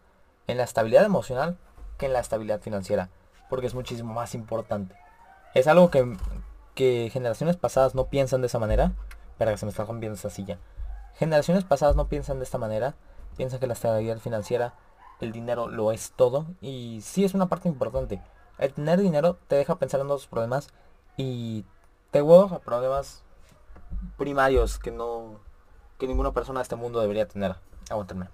en la estabilidad emocional, que en la estabilidad financiera. Porque es muchísimo más importante. Es algo que, que generaciones pasadas no piensan de esa manera. Para que se me está rompiendo esa silla. Generaciones pasadas no piensan de esta manera. Piensan que la estabilidad financiera, el dinero lo es todo. Y sí es una parte importante. El tener dinero te deja pensar en otros problemas. Y te huevos a problemas primarios que no que ninguna persona de este mundo debería tener. Aguántenme.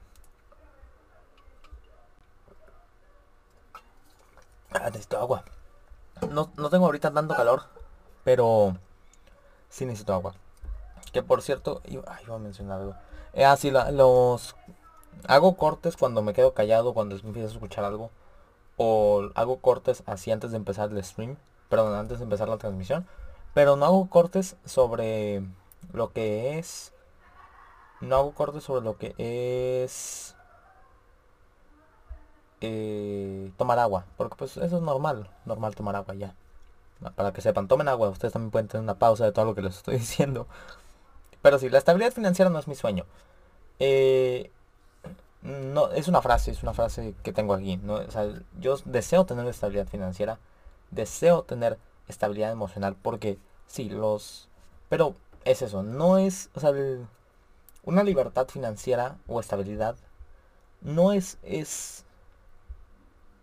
Ah, necesito agua. No, no tengo ahorita tanto calor, pero sí necesito agua. Que por cierto, iba, iba a mencionar algo. Eh, ah, sí, los... Hago cortes cuando me quedo callado, cuando empiezo a escuchar algo. o hago cortes así antes de empezar el stream, perdón, antes de empezar la transmisión, pero no hago cortes sobre lo que es no hago cortes sobre lo que es eh, tomar agua, porque pues eso es normal, normal tomar agua ya. Para que sepan, tomen agua, ustedes también pueden tener una pausa de todo lo que les estoy diciendo. Pero sí, la estabilidad financiera no es mi sueño. Eh, no, es una frase, es una frase que tengo aquí. ¿no? yo deseo tener estabilidad financiera, deseo tener estabilidad emocional, porque sí, los... Pero es eso, no es, o sea, una libertad financiera o estabilidad no es, es,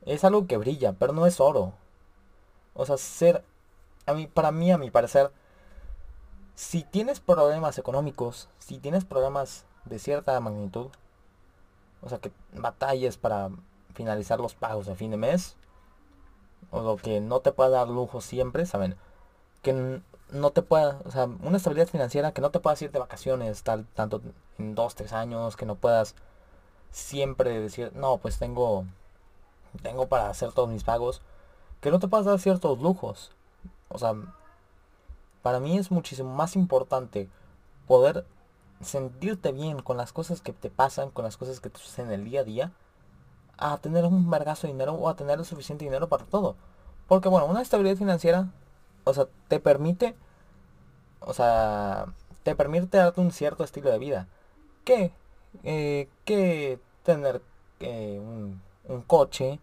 es algo que brilla, pero no es oro. O sea, ser, a mí, para mí, a mi parecer, si tienes problemas económicos, si tienes problemas de cierta magnitud, o sea, que batalles para finalizar los pagos a fin de mes, o lo que no te pueda dar lujo siempre, ¿saben? Que no te pueda, o sea, una estabilidad financiera que no te puedas ir de vacaciones tal, tanto en dos, tres años, que no puedas siempre decir, no, pues tengo, tengo para hacer todos mis pagos, que no te puedas dar ciertos lujos. O sea, para mí es muchísimo más importante poder sentirte bien con las cosas que te pasan, con las cosas que te suceden en el día a día, a tener un vergazo de dinero o a tener suficiente dinero para todo. Porque bueno, una estabilidad financiera o sea, te permite, o sea, te permite darte un cierto estilo de vida. ¿Qué? Eh, que tener eh, un, un, coche,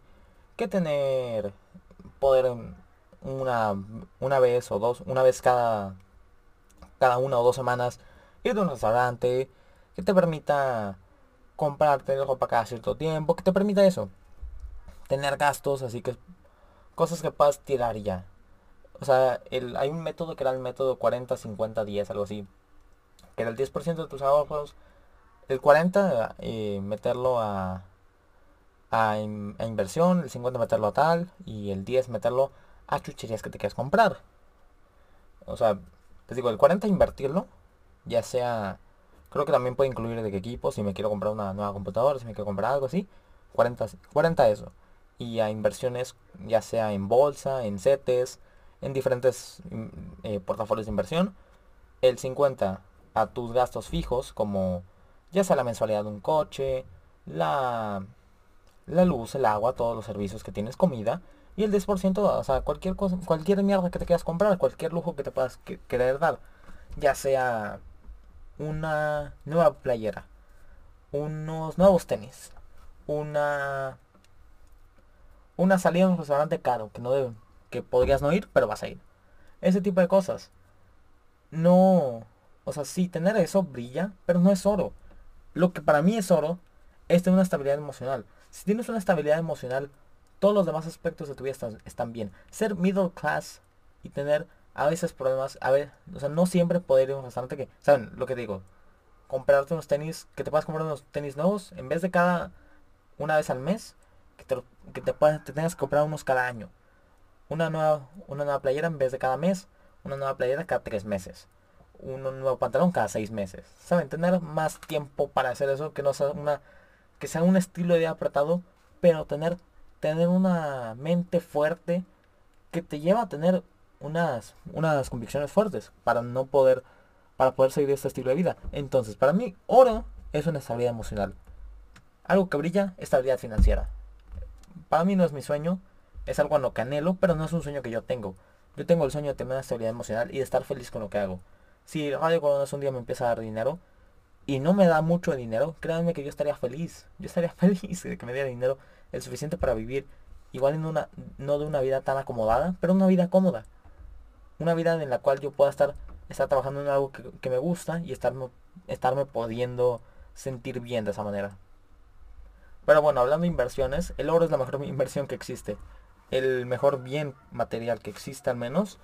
que tener, poder una, una vez o dos, una vez cada, cada una o dos semanas ir a un restaurante, que te permita comprarte ropa cada cierto tiempo, que te permita eso. Tener gastos, así que cosas que puedas tirar ya. O sea, el, hay un método que era el método 40, 50, 10, algo así. Que era el 10% de tus ahorros. El 40 eh, meterlo a, a, inversión, el 50 meterlo a tal y el 10 meterlo a chucherías que te quieras comprar. O sea, les digo, el 40 invertirlo, ya sea, creo que también puede incluir de qué equipo, si me quiero comprar una nueva computadora, si me quiero comprar algo así, 40, 40 eso. Y a inversiones, ya sea en bolsa, en CETES, en diferentes mm, eh, portafolios de inversión. El 50 a tus gastos fijos como ya sea la mensualidad de un coche, la, la luz, el agua, todos los servicios que tienes, comida. Y el 10%, o sea, cualquier cosa, cualquier mierda que te quieras comprar, cualquier lujo que te puedas querer dar. Ya sea una nueva playera, unos nuevos tenis, una una salida a un restaurante caro que no deben que podrías no ir, pero vas a ir. Ese tipo de cosas. No, o sea, sí, tener eso brilla, pero no es oro. Lo que para mí es oro es tener una estabilidad emocional. Si tienes una estabilidad emocional, todos los demás aspectos de tu vida están, bien. Ser middle class y tener a veces problemas, a ver, o sea, no siempre poder ir a un restaurante que, ¿saben lo que digo? Comprarte unos tenis, que te puedas comprar unos tenis nuevos, en vez de cada una vez al mes, que te, que te, te tengas que comprar unos cada año una nueva, una nueva playera en vez de cada mes, una nueva playera cada tres meses, un nuevo pantalón cada seis meses. ¿Saben? Tener más tiempo para hacer eso, que no sea una, que sea un estilo de apretado, pero tener, tener una mente fuerte que te lleva a tener unas, unas convicciones fuertes para no poder, para poder seguir este estilo de vida. Entonces, para mí, oro es una estabilidad emocional. Algo que brilla, estabilidad financiera. Para mí no es mi sueño, es algo a lo que anhelo, pero no es un sueño que yo tengo. Yo tengo el sueño de tener una estabilidad emocional y de estar feliz con lo que hago. Si Radio Coronas un día me empieza a dar dinero y no me da mucho dinero, créanme que yo estaría feliz. Yo estaría feliz de que me diera dinero el suficiente para vivir igual en una, no de una vida tan acomodada, pero una vida cómoda. Una vida en la cual yo pueda estar, estar trabajando en algo que, me gusta y estarme, estarme pudiendo sentir bien de esa manera. Pero bueno, hablando de inversiones, el oro es la mejor inversión que existe el mejor bien material que existe al menos.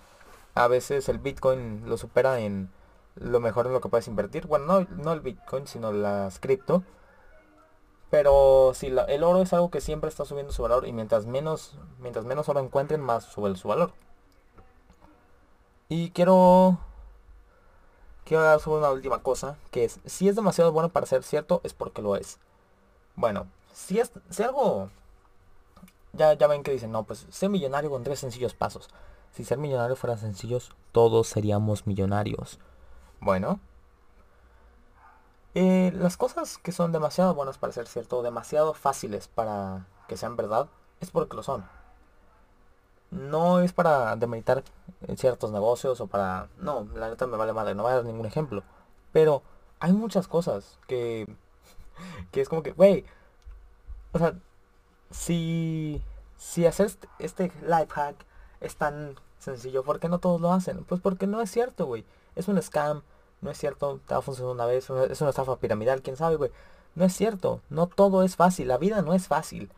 A veces el Bitcoin lo supera en lo mejor en lo que puedes invertir. Bueno, no, no el Bitcoin, sino las cripto. Pero si el oro es algo que siempre está subiendo su valor y mientras menos, mientras menos oro encuentren, más sube su valor. Y quiero quiero hablar sobre una última cosa, que es, si es demasiado bueno para ser cierto, es porque lo es. Bueno, si, es, si algo ya, ya ven que dicen, no, pues ser millonario con tres sencillos pasos. Si ser millonario fuera sencillos, todos seríamos millonarios. Bueno. Eh, las cosas que son demasiado buenas para ser cierto, demasiado fáciles para que sean verdad, es porque lo son. No es para demeritar ciertos negocios o para... No, la neta me vale madre, no voy a dar ningún ejemplo. Pero hay muchas cosas que... Que es como que, güey, o sea, si, si hacer este, este life hack es tan sencillo, ¿por qué no todos lo hacen? Pues porque no es cierto, güey. Es un scam, no es cierto, te va a funcionar una vez, es una estafa piramidal, quién sabe, güey. No es cierto, no todo es fácil, la vida no es fácil.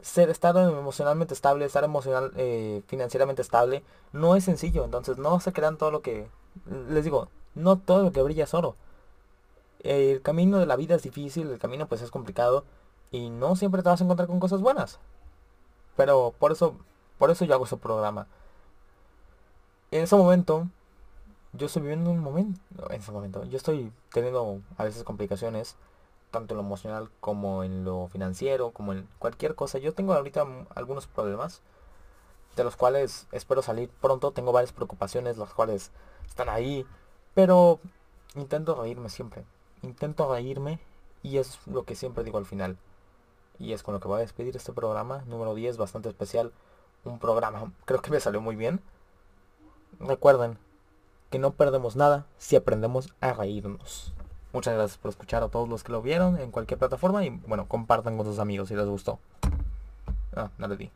Ser, estar emocionalmente estable, estar emocional, eh, financieramente estable, no es sencillo. Entonces no se crean todo lo que, les digo, no todo lo que brilla es oro. El camino de la vida es difícil, el camino pues es complicado y no siempre te vas a encontrar con cosas buenas. Pero por eso, por eso yo hago ese programa. En ese momento, yo estoy viviendo un momento, en ese momento, yo estoy teniendo a veces complicaciones, tanto en lo emocional como en lo financiero, como en cualquier cosa. Yo tengo ahorita algunos problemas, de los cuales espero salir pronto. Tengo varias preocupaciones, las cuales están ahí, pero intento reírme siempre. Intento reírme y es lo que siempre digo al final. Y es con lo que voy a despedir este programa, número 10, bastante especial. Un programa, creo que me salió muy bien. Recuerden que no perdemos nada si aprendemos a reírnos. Muchas gracias por escuchar a todos los que lo vieron en cualquier plataforma y bueno, compartan con sus amigos si les gustó. Ah, no di.